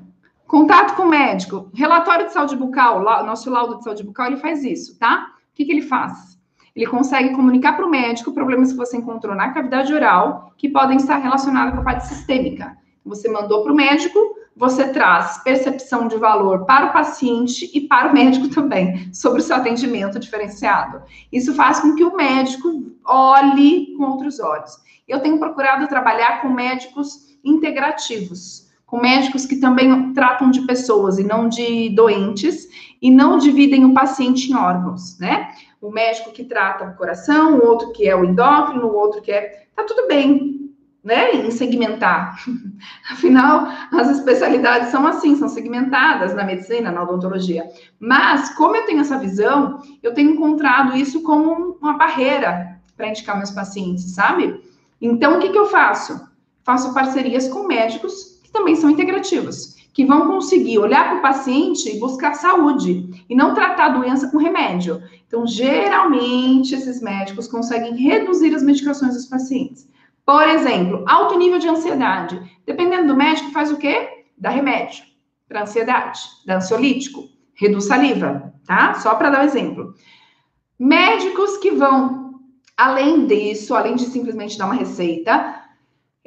Contato com o médico. Relatório de saúde bucal, nosso laudo de saúde bucal, ele faz isso, tá? O que, que ele faz? Ele consegue comunicar para o médico problemas que você encontrou na cavidade oral que podem estar relacionados com a parte sistêmica. Você mandou para o médico, você traz percepção de valor para o paciente e para o médico também sobre o seu atendimento diferenciado. Isso faz com que o médico olhe com outros olhos. Eu tenho procurado trabalhar com médicos integrativos com médicos que também tratam de pessoas e não de doentes, e não dividem o paciente em órgãos, né? O médico que trata o coração, o outro que é o endócrino, o outro que é. Tá tudo bem, né? Em segmentar. Afinal, as especialidades são assim, são segmentadas na medicina, na odontologia. Mas, como eu tenho essa visão, eu tenho encontrado isso como uma barreira para indicar meus pacientes, sabe? Então, o que, que eu faço? Faço parcerias com médicos que também são integrativos, que vão conseguir olhar para o paciente e buscar saúde e não tratar a doença com remédio. Então, geralmente, esses médicos conseguem reduzir as medicações dos pacientes. Por exemplo, alto nível de ansiedade. Dependendo do médico, faz o quê? Dá remédio para ansiedade, dá ansiolítico, reduz saliva, tá? Só para dar um exemplo. Médicos que vão, além disso, além de simplesmente dar uma receita,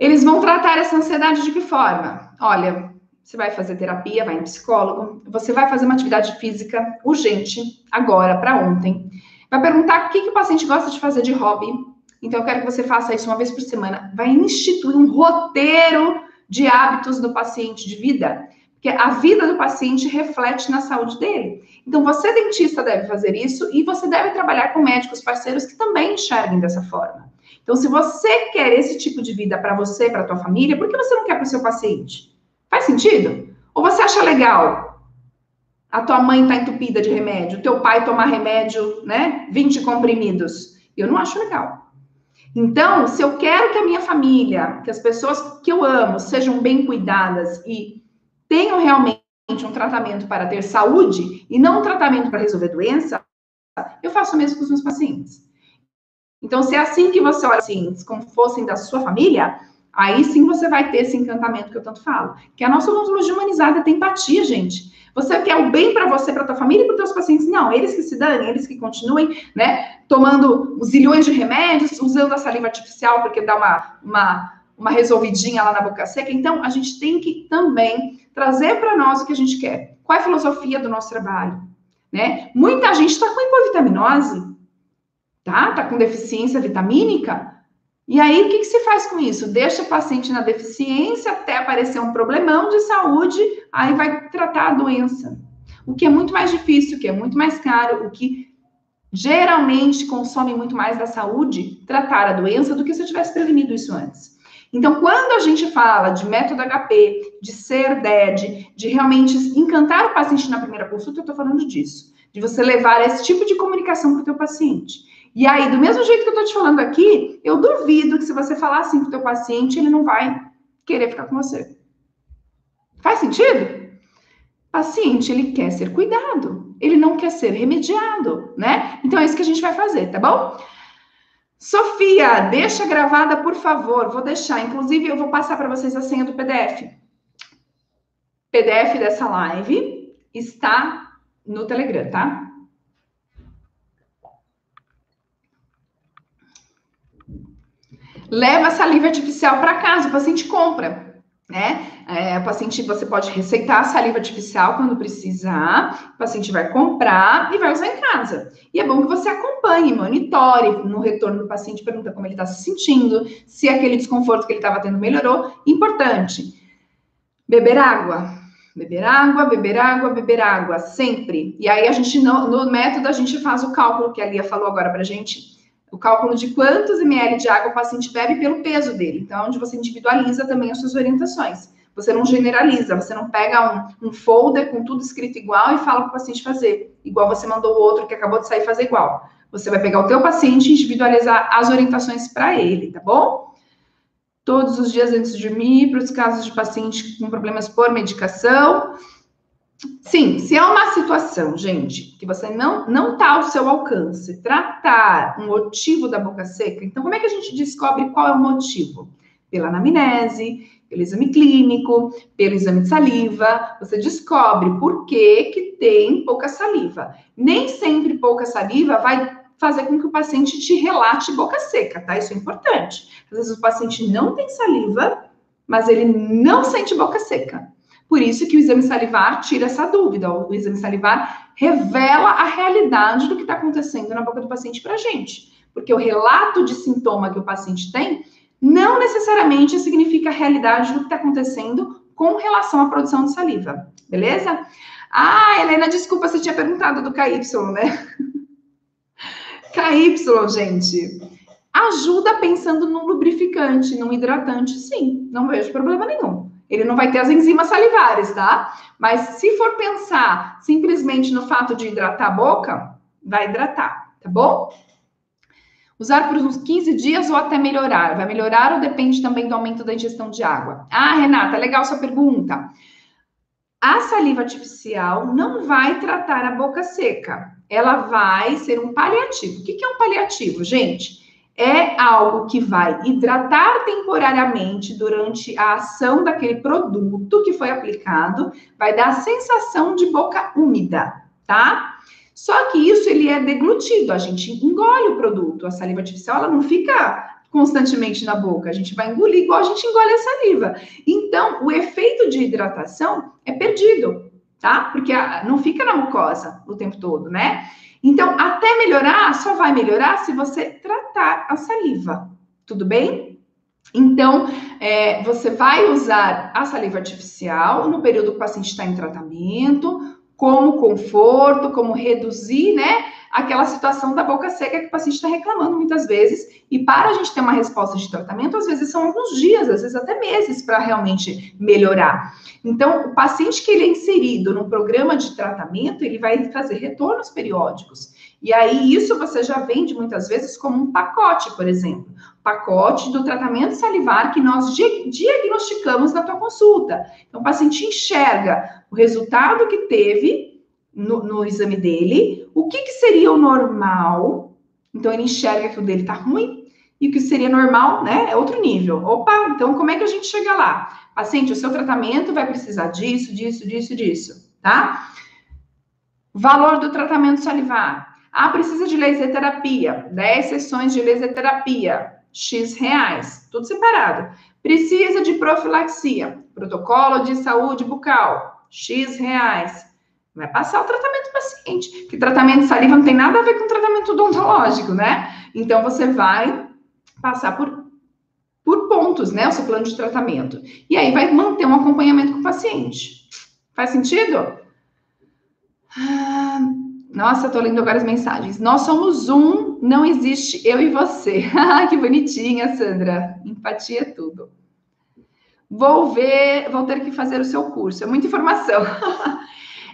eles vão tratar essa ansiedade de que forma? Olha, você vai fazer terapia, vai em psicólogo, você vai fazer uma atividade física urgente, agora, para ontem. Vai perguntar o que, que o paciente gosta de fazer de hobby. Então, eu quero que você faça isso uma vez por semana. Vai instituir um roteiro de hábitos do paciente de vida, porque a vida do paciente reflete na saúde dele. Então, você, dentista, deve fazer isso e você deve trabalhar com médicos parceiros que também enxerguem dessa forma. Então, se você quer esse tipo de vida para você, para tua família, por que você não quer para o seu paciente? Faz sentido? Ou você acha legal? a tua mãe está entupida de remédio, o teu pai tomar remédio, né? 20 comprimidos. Eu não acho legal. Então, se eu quero que a minha família, que as pessoas que eu amo sejam bem cuidadas e tenham realmente um tratamento para ter saúde e não um tratamento para resolver doença, eu faço o mesmo com os meus pacientes. Então, se é assim que você olha assim, como fossem da sua família, aí sim você vai ter esse encantamento que eu tanto falo. Que a nossa odontologia humanizada tem empatia, gente. Você quer o bem para você, para tua família e para teus pacientes? Não, eles que se danem, eles que continuem, né, tomando zilhões de remédios, usando a saliva artificial porque dá uma, uma, uma resolvidinha lá na boca seca. Então, a gente tem que também trazer para nós o que a gente quer. Qual é a filosofia do nosso trabalho? Né? Muita gente está com hipovitaminose, tá? Tá com deficiência vitamínica. E aí, o que, que se faz com isso? Deixa o paciente na deficiência até aparecer um problemão de saúde, aí vai tratar a doença. O que é muito mais difícil, o que é muito mais caro, o que geralmente consome muito mais da saúde, tratar a doença, do que se eu tivesse prevenido isso antes. Então, quando a gente fala de método HP, de ser DED, de realmente encantar o paciente na primeira consulta, eu estou falando disso. De você levar esse tipo de comunicação para o teu paciente. E aí, do mesmo jeito que eu estou te falando aqui, eu duvido que se você falar assim para o teu paciente, ele não vai querer ficar com você. Faz sentido? Paciente, ele quer ser cuidado, ele não quer ser remediado, né? Então é isso que a gente vai fazer, tá bom? Sofia, deixa gravada, por favor. Vou deixar. Inclusive, eu vou passar para vocês a senha do PDF. PDF dessa live está no Telegram, tá? Leva a saliva artificial para casa, o paciente compra, né? É, o paciente, você pode receitar a saliva artificial quando precisar, o paciente vai comprar e vai usar em casa. E é bom que você acompanhe, monitore no retorno do paciente, pergunta como ele está se sentindo, se aquele desconforto que ele estava tendo melhorou. Importante, beber água. Beber água, beber água, beber água, sempre. E aí a gente, no, no método, a gente faz o cálculo que a Lia falou agora para gente, o cálculo de quantos ml de água o paciente bebe pelo peso dele. Então, onde você individualiza também as suas orientações. Você não generaliza, você não pega um, um folder com tudo escrito igual e fala para o paciente fazer, igual você mandou o outro que acabou de sair fazer igual. Você vai pegar o teu paciente e individualizar as orientações para ele, tá bom? Todos os dias antes de dormir, para os casos de paciente com problemas por medicação, Sim, se é uma situação, gente, que você não não está ao seu alcance, tratar um motivo da boca seca, então como é que a gente descobre qual é o motivo? Pela anamnese, pelo exame clínico, pelo exame de saliva, você descobre por que que tem pouca saliva. Nem sempre pouca saliva vai fazer com que o paciente te relate boca seca, tá? Isso é importante. Às vezes o paciente não tem saliva, mas ele não sente boca seca. Por isso que o exame salivar tira essa dúvida. O exame salivar revela a realidade do que está acontecendo na boca do paciente para a gente. Porque o relato de sintoma que o paciente tem não necessariamente significa a realidade do que está acontecendo com relação à produção de saliva. Beleza? Ah, Helena, desculpa, você tinha perguntado do KY, né? KY, gente, ajuda pensando no lubrificante, no hidratante, sim, não vejo problema nenhum ele não vai ter as enzimas salivares, tá? Mas se for pensar simplesmente no fato de hidratar a boca, vai hidratar, tá bom? Usar por uns 15 dias ou até melhorar? Vai melhorar ou depende também do aumento da ingestão de água? Ah, Renata, legal sua pergunta. A saliva artificial não vai tratar a boca seca. Ela vai ser um paliativo. O que é um paliativo, gente? É algo que vai hidratar temporariamente durante a ação daquele produto que foi aplicado, vai dar a sensação de boca úmida, tá? Só que isso ele é deglutido, a gente engole o produto, a saliva artificial ela não fica constantemente na boca, a gente vai engolir igual a gente engole a saliva. Então, o efeito de hidratação é perdido, tá? Porque não fica na mucosa o tempo todo, né? Então, até melhorar, só vai melhorar se você tratar a saliva, tudo bem? Então, é, você vai usar a saliva artificial no período que o paciente está em tratamento, como conforto, como reduzir, né, aquela situação da boca seca que o paciente está reclamando muitas vezes. E para a gente ter uma resposta de tratamento, às vezes são alguns dias, às vezes até meses para realmente melhorar. Então, o paciente que ele é inserido no programa de tratamento, ele vai fazer retornos periódicos. E aí, isso você já vende muitas vezes como um pacote, por exemplo. Pacote do tratamento salivar que nós diagnosticamos na tua consulta. Então, o paciente enxerga o resultado que teve no, no exame dele, o que, que seria o normal. Então, ele enxerga que o dele tá ruim e o que seria normal, né? É outro nível. Opa, então como é que a gente chega lá? Paciente, o seu tratamento vai precisar disso, disso, disso, disso, tá? Valor do tratamento salivar. Ah, precisa de laser terapia. 10 sessões de laser terapia. X reais. Tudo separado. Precisa de profilaxia. Protocolo de saúde bucal. X reais. Vai passar o tratamento do paciente. Que tratamento de saliva não tem nada a ver com tratamento odontológico, né? Então, você vai passar por, por pontos, né? O seu plano de tratamento. E aí, vai manter um acompanhamento com o paciente. Faz sentido? Ah, nossa, tô lendo agora as mensagens. Nós somos um, não existe eu e você. que bonitinha, Sandra. Empatia é tudo. Vou ver, vou ter que fazer o seu curso. É muita informação.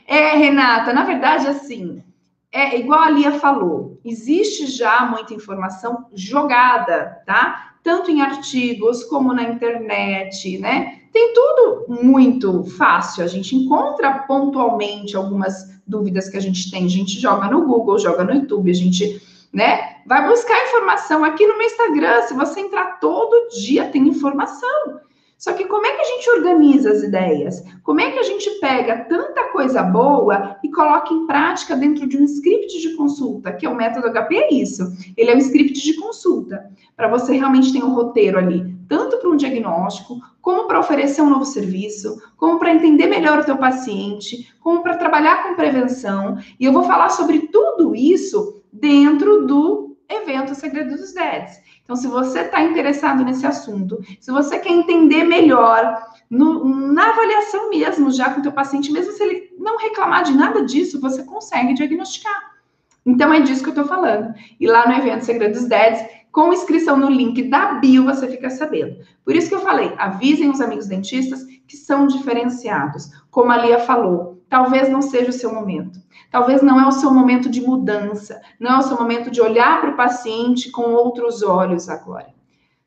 é, Renata, na verdade, assim, é igual a Lia falou, existe já muita informação jogada, tá? Tanto em artigos como na internet, né? Tem tudo muito fácil. A gente encontra pontualmente algumas dúvidas que a gente tem, a gente joga no Google, joga no YouTube, a gente, né, vai buscar informação aqui no meu Instagram. Se você entrar todo dia, tem informação. Só que como é que a gente organiza as ideias? Como é que a gente pega tanta coisa boa e coloca em prática dentro de um script de consulta, que é o método HP é isso. Ele é um script de consulta, para você realmente ter um roteiro ali, tanto para um diagnóstico, como para oferecer um novo serviço, como para entender melhor o teu paciente, como para trabalhar com prevenção. E eu vou falar sobre tudo isso dentro do evento Segredo dos Deads. Então, se você está interessado nesse assunto, se você quer entender melhor no, na avaliação mesmo, já com o teu paciente, mesmo se ele não reclamar de nada disso, você consegue diagnosticar. Então, é disso que eu estou falando. E lá no evento Segredo dos Deads, com inscrição no link da bio, você fica sabendo. Por isso que eu falei, avisem os amigos dentistas que são diferenciados. Como a Lia falou, talvez não seja o seu momento. Talvez não é o seu momento de mudança, não é o seu momento de olhar para o paciente com outros olhos agora.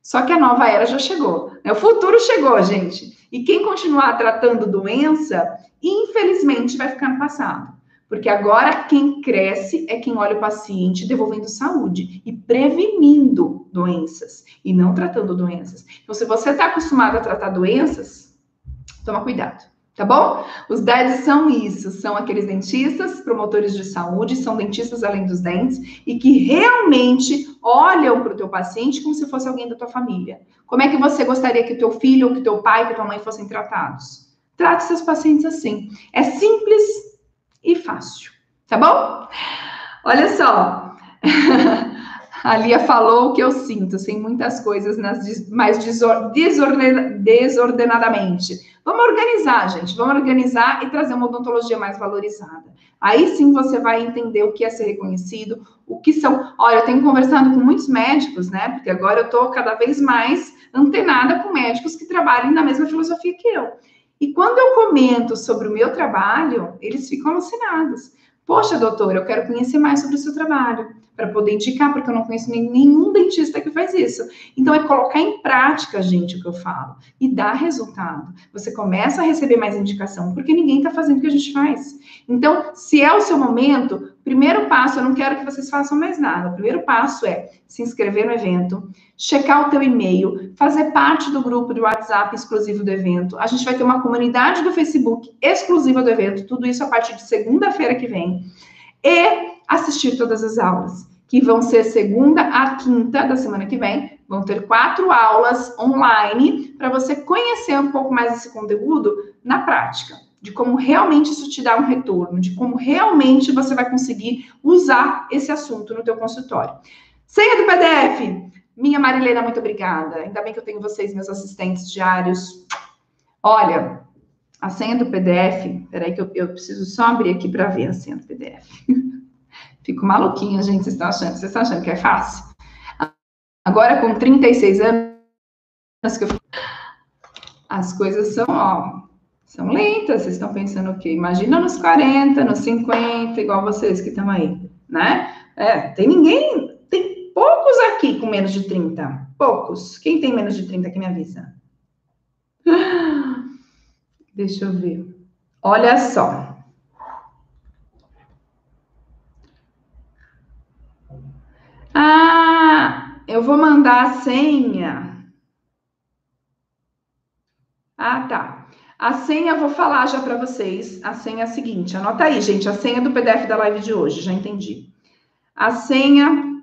Só que a nova era já chegou, né? o futuro chegou, gente. E quem continuar tratando doença, infelizmente, vai ficar no passado. Porque agora quem cresce é quem olha o paciente devolvendo saúde e prevenindo doenças e não tratando doenças. Então, se você está acostumado a tratar doenças, toma cuidado. Tá bom? Os DEDs são isso, são aqueles dentistas, promotores de saúde, são dentistas além dos dentes e que realmente olham para o teu paciente como se fosse alguém da tua família. Como é que você gostaria que teu filho, que teu pai, que tua mãe fossem tratados? Trate seus pacientes assim. É simples e fácil, tá bom? Olha só, a Lia falou o que eu sinto, sem muitas coisas nas, mais desor, desorden, desordenadamente. Vamos organizar, gente, vamos organizar e trazer uma odontologia mais valorizada. Aí sim você vai entender o que é ser reconhecido, o que são. Olha, eu tenho conversado com muitos médicos, né? Porque agora eu tô cada vez mais antenada com médicos que trabalham na mesma filosofia que eu. E quando eu comento sobre o meu trabalho, eles ficam alucinados. Poxa, doutor, eu quero conhecer mais sobre o seu trabalho, para poder indicar, porque eu não conheço nenhum dentista que faz isso. Então, é colocar em prática, gente, o que eu falo, e dar resultado. Você começa a receber mais indicação, porque ninguém está fazendo o que a gente faz. Então, se é o seu momento, primeiro passo, eu não quero que vocês façam mais nada. O primeiro passo é se inscrever no evento, checar o teu e-mail, fazer parte do grupo de WhatsApp exclusivo do evento. A gente vai ter uma comunidade do Facebook exclusiva do evento, tudo isso a partir de segunda-feira que vem. E assistir todas as aulas, que vão ser segunda a quinta da semana que vem. Vão ter quatro aulas online para você conhecer um pouco mais desse conteúdo na prática de como realmente isso te dá um retorno, de como realmente você vai conseguir usar esse assunto no teu consultório. Senha do PDF. Minha Marilena, muito obrigada. Ainda bem que eu tenho vocês, meus assistentes diários. Olha, a senha do PDF, peraí que eu, eu preciso só abrir aqui para ver a senha do PDF. Fico maluquinha, gente. Vocês estão achando, vocês estão achando que é fácil? Agora, com 36 anos, as coisas são, ó, são lentas. Vocês estão pensando o quê? Imagina nos 40, nos 50, igual vocês que estão aí, né? É, tem ninguém, tem poucos aqui com menos de 30. Poucos. Quem tem menos de 30 que me avisa? Deixa eu ver. Olha só. Ah, eu vou mandar a senha. Ah, tá. A senha eu vou falar já para vocês. A senha é a seguinte, anota aí, gente, a senha do PDF da live de hoje, já entendi. A senha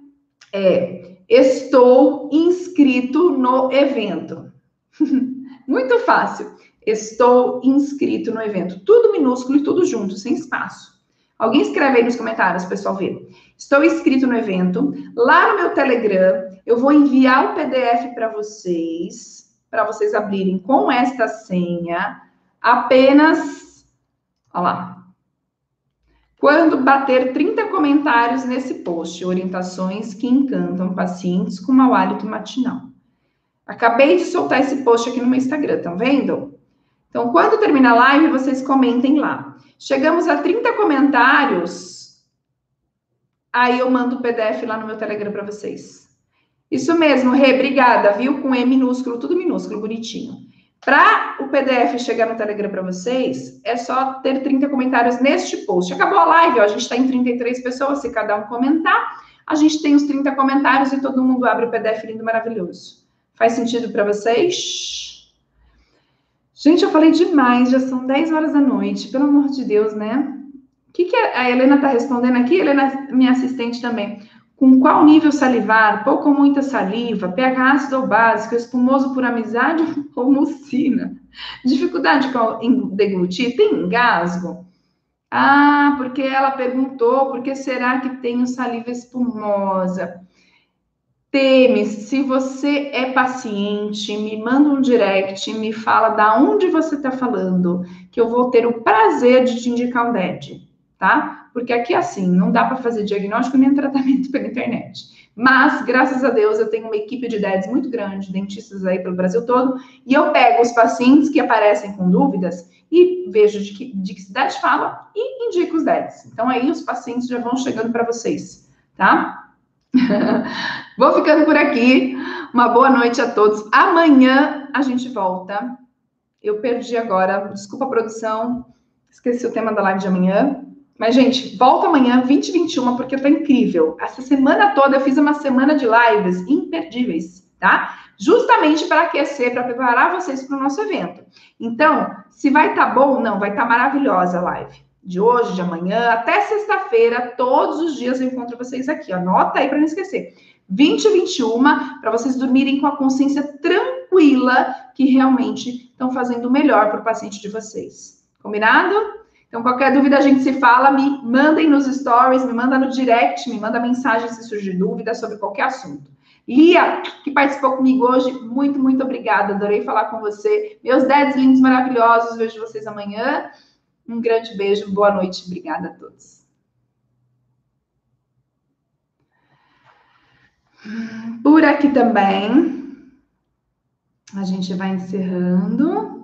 é estou inscrito no evento. Muito fácil. Estou inscrito no evento. Tudo minúsculo e tudo junto, sem espaço. Alguém escreve aí nos comentários, pessoal ver. Estou inscrito no evento. Lá no meu Telegram, eu vou enviar o PDF para vocês, para vocês abrirem com esta senha. Apenas, olha lá. Quando bater 30 comentários nesse post, orientações que encantam pacientes com mau hálito matinal. Acabei de soltar esse post aqui no meu Instagram, estão vendo? Então, quando terminar a live, vocês comentem lá. Chegamos a 30 comentários, aí eu mando o PDF lá no meu Telegram para vocês. Isso mesmo, Rê, obrigada, viu? Com E minúsculo, tudo minúsculo, bonitinho. Para o PDF chegar no Telegram para vocês, é só ter 30 comentários neste post. Acabou a live, ó, a gente está em 33 pessoas, se cada um comentar, a gente tem os 30 comentários e todo mundo abre o PDF lindo, maravilhoso. Faz sentido para vocês? Gente, eu falei demais, já são 10 horas da noite, pelo amor de Deus, né? O que, que a Helena está respondendo aqui? Helena, minha assistente também. Com qual nível salivar? Pouco ou muita saliva? pH ácido ou básico? Espumoso por amizade ou mucina? Dificuldade em deglutir? Tem engasgo? Ah, porque ela perguntou, por que será que tenho saliva espumosa? Temes, se você é paciente, me manda um direct, me fala da onde você está falando, que eu vou ter o prazer de te indicar um DED, tá? Porque aqui, assim, não dá para fazer diagnóstico nem tratamento pela internet. Mas, graças a Deus, eu tenho uma equipe de DEDs muito grande, dentistas aí pelo Brasil todo, e eu pego os pacientes que aparecem com dúvidas e vejo de que, de que cidade fala e indico os DEDs. Então, aí os pacientes já vão chegando para vocês, tá? Vou ficando por aqui. Uma boa noite a todos. Amanhã a gente volta. Eu perdi agora, desculpa a produção, esqueci o tema da live de amanhã. Mas, gente, volta amanhã, 2021, porque tá incrível. Essa semana toda eu fiz uma semana de lives imperdíveis, tá? Justamente para aquecer, para preparar vocês para o nosso evento. Então, se vai estar tá bom, não, vai estar tá maravilhosa a live de hoje, de amanhã, até sexta-feira, todos os dias eu encontro vocês aqui. Anota aí para não esquecer. 20 e 21, para vocês dormirem com a consciência tranquila que realmente estão fazendo o melhor para o paciente de vocês. Combinado? Então, qualquer dúvida a gente se fala, me mandem nos stories, me manda no direct, me manda mensagem se surgir dúvida sobre qualquer assunto. Lia, que participou comigo hoje, muito, muito obrigada. Adorei falar com você. Meus dads lindos, maravilhosos. Vejo vocês amanhã. Um grande beijo, boa noite, obrigada a todos. Por aqui também, a gente vai encerrando.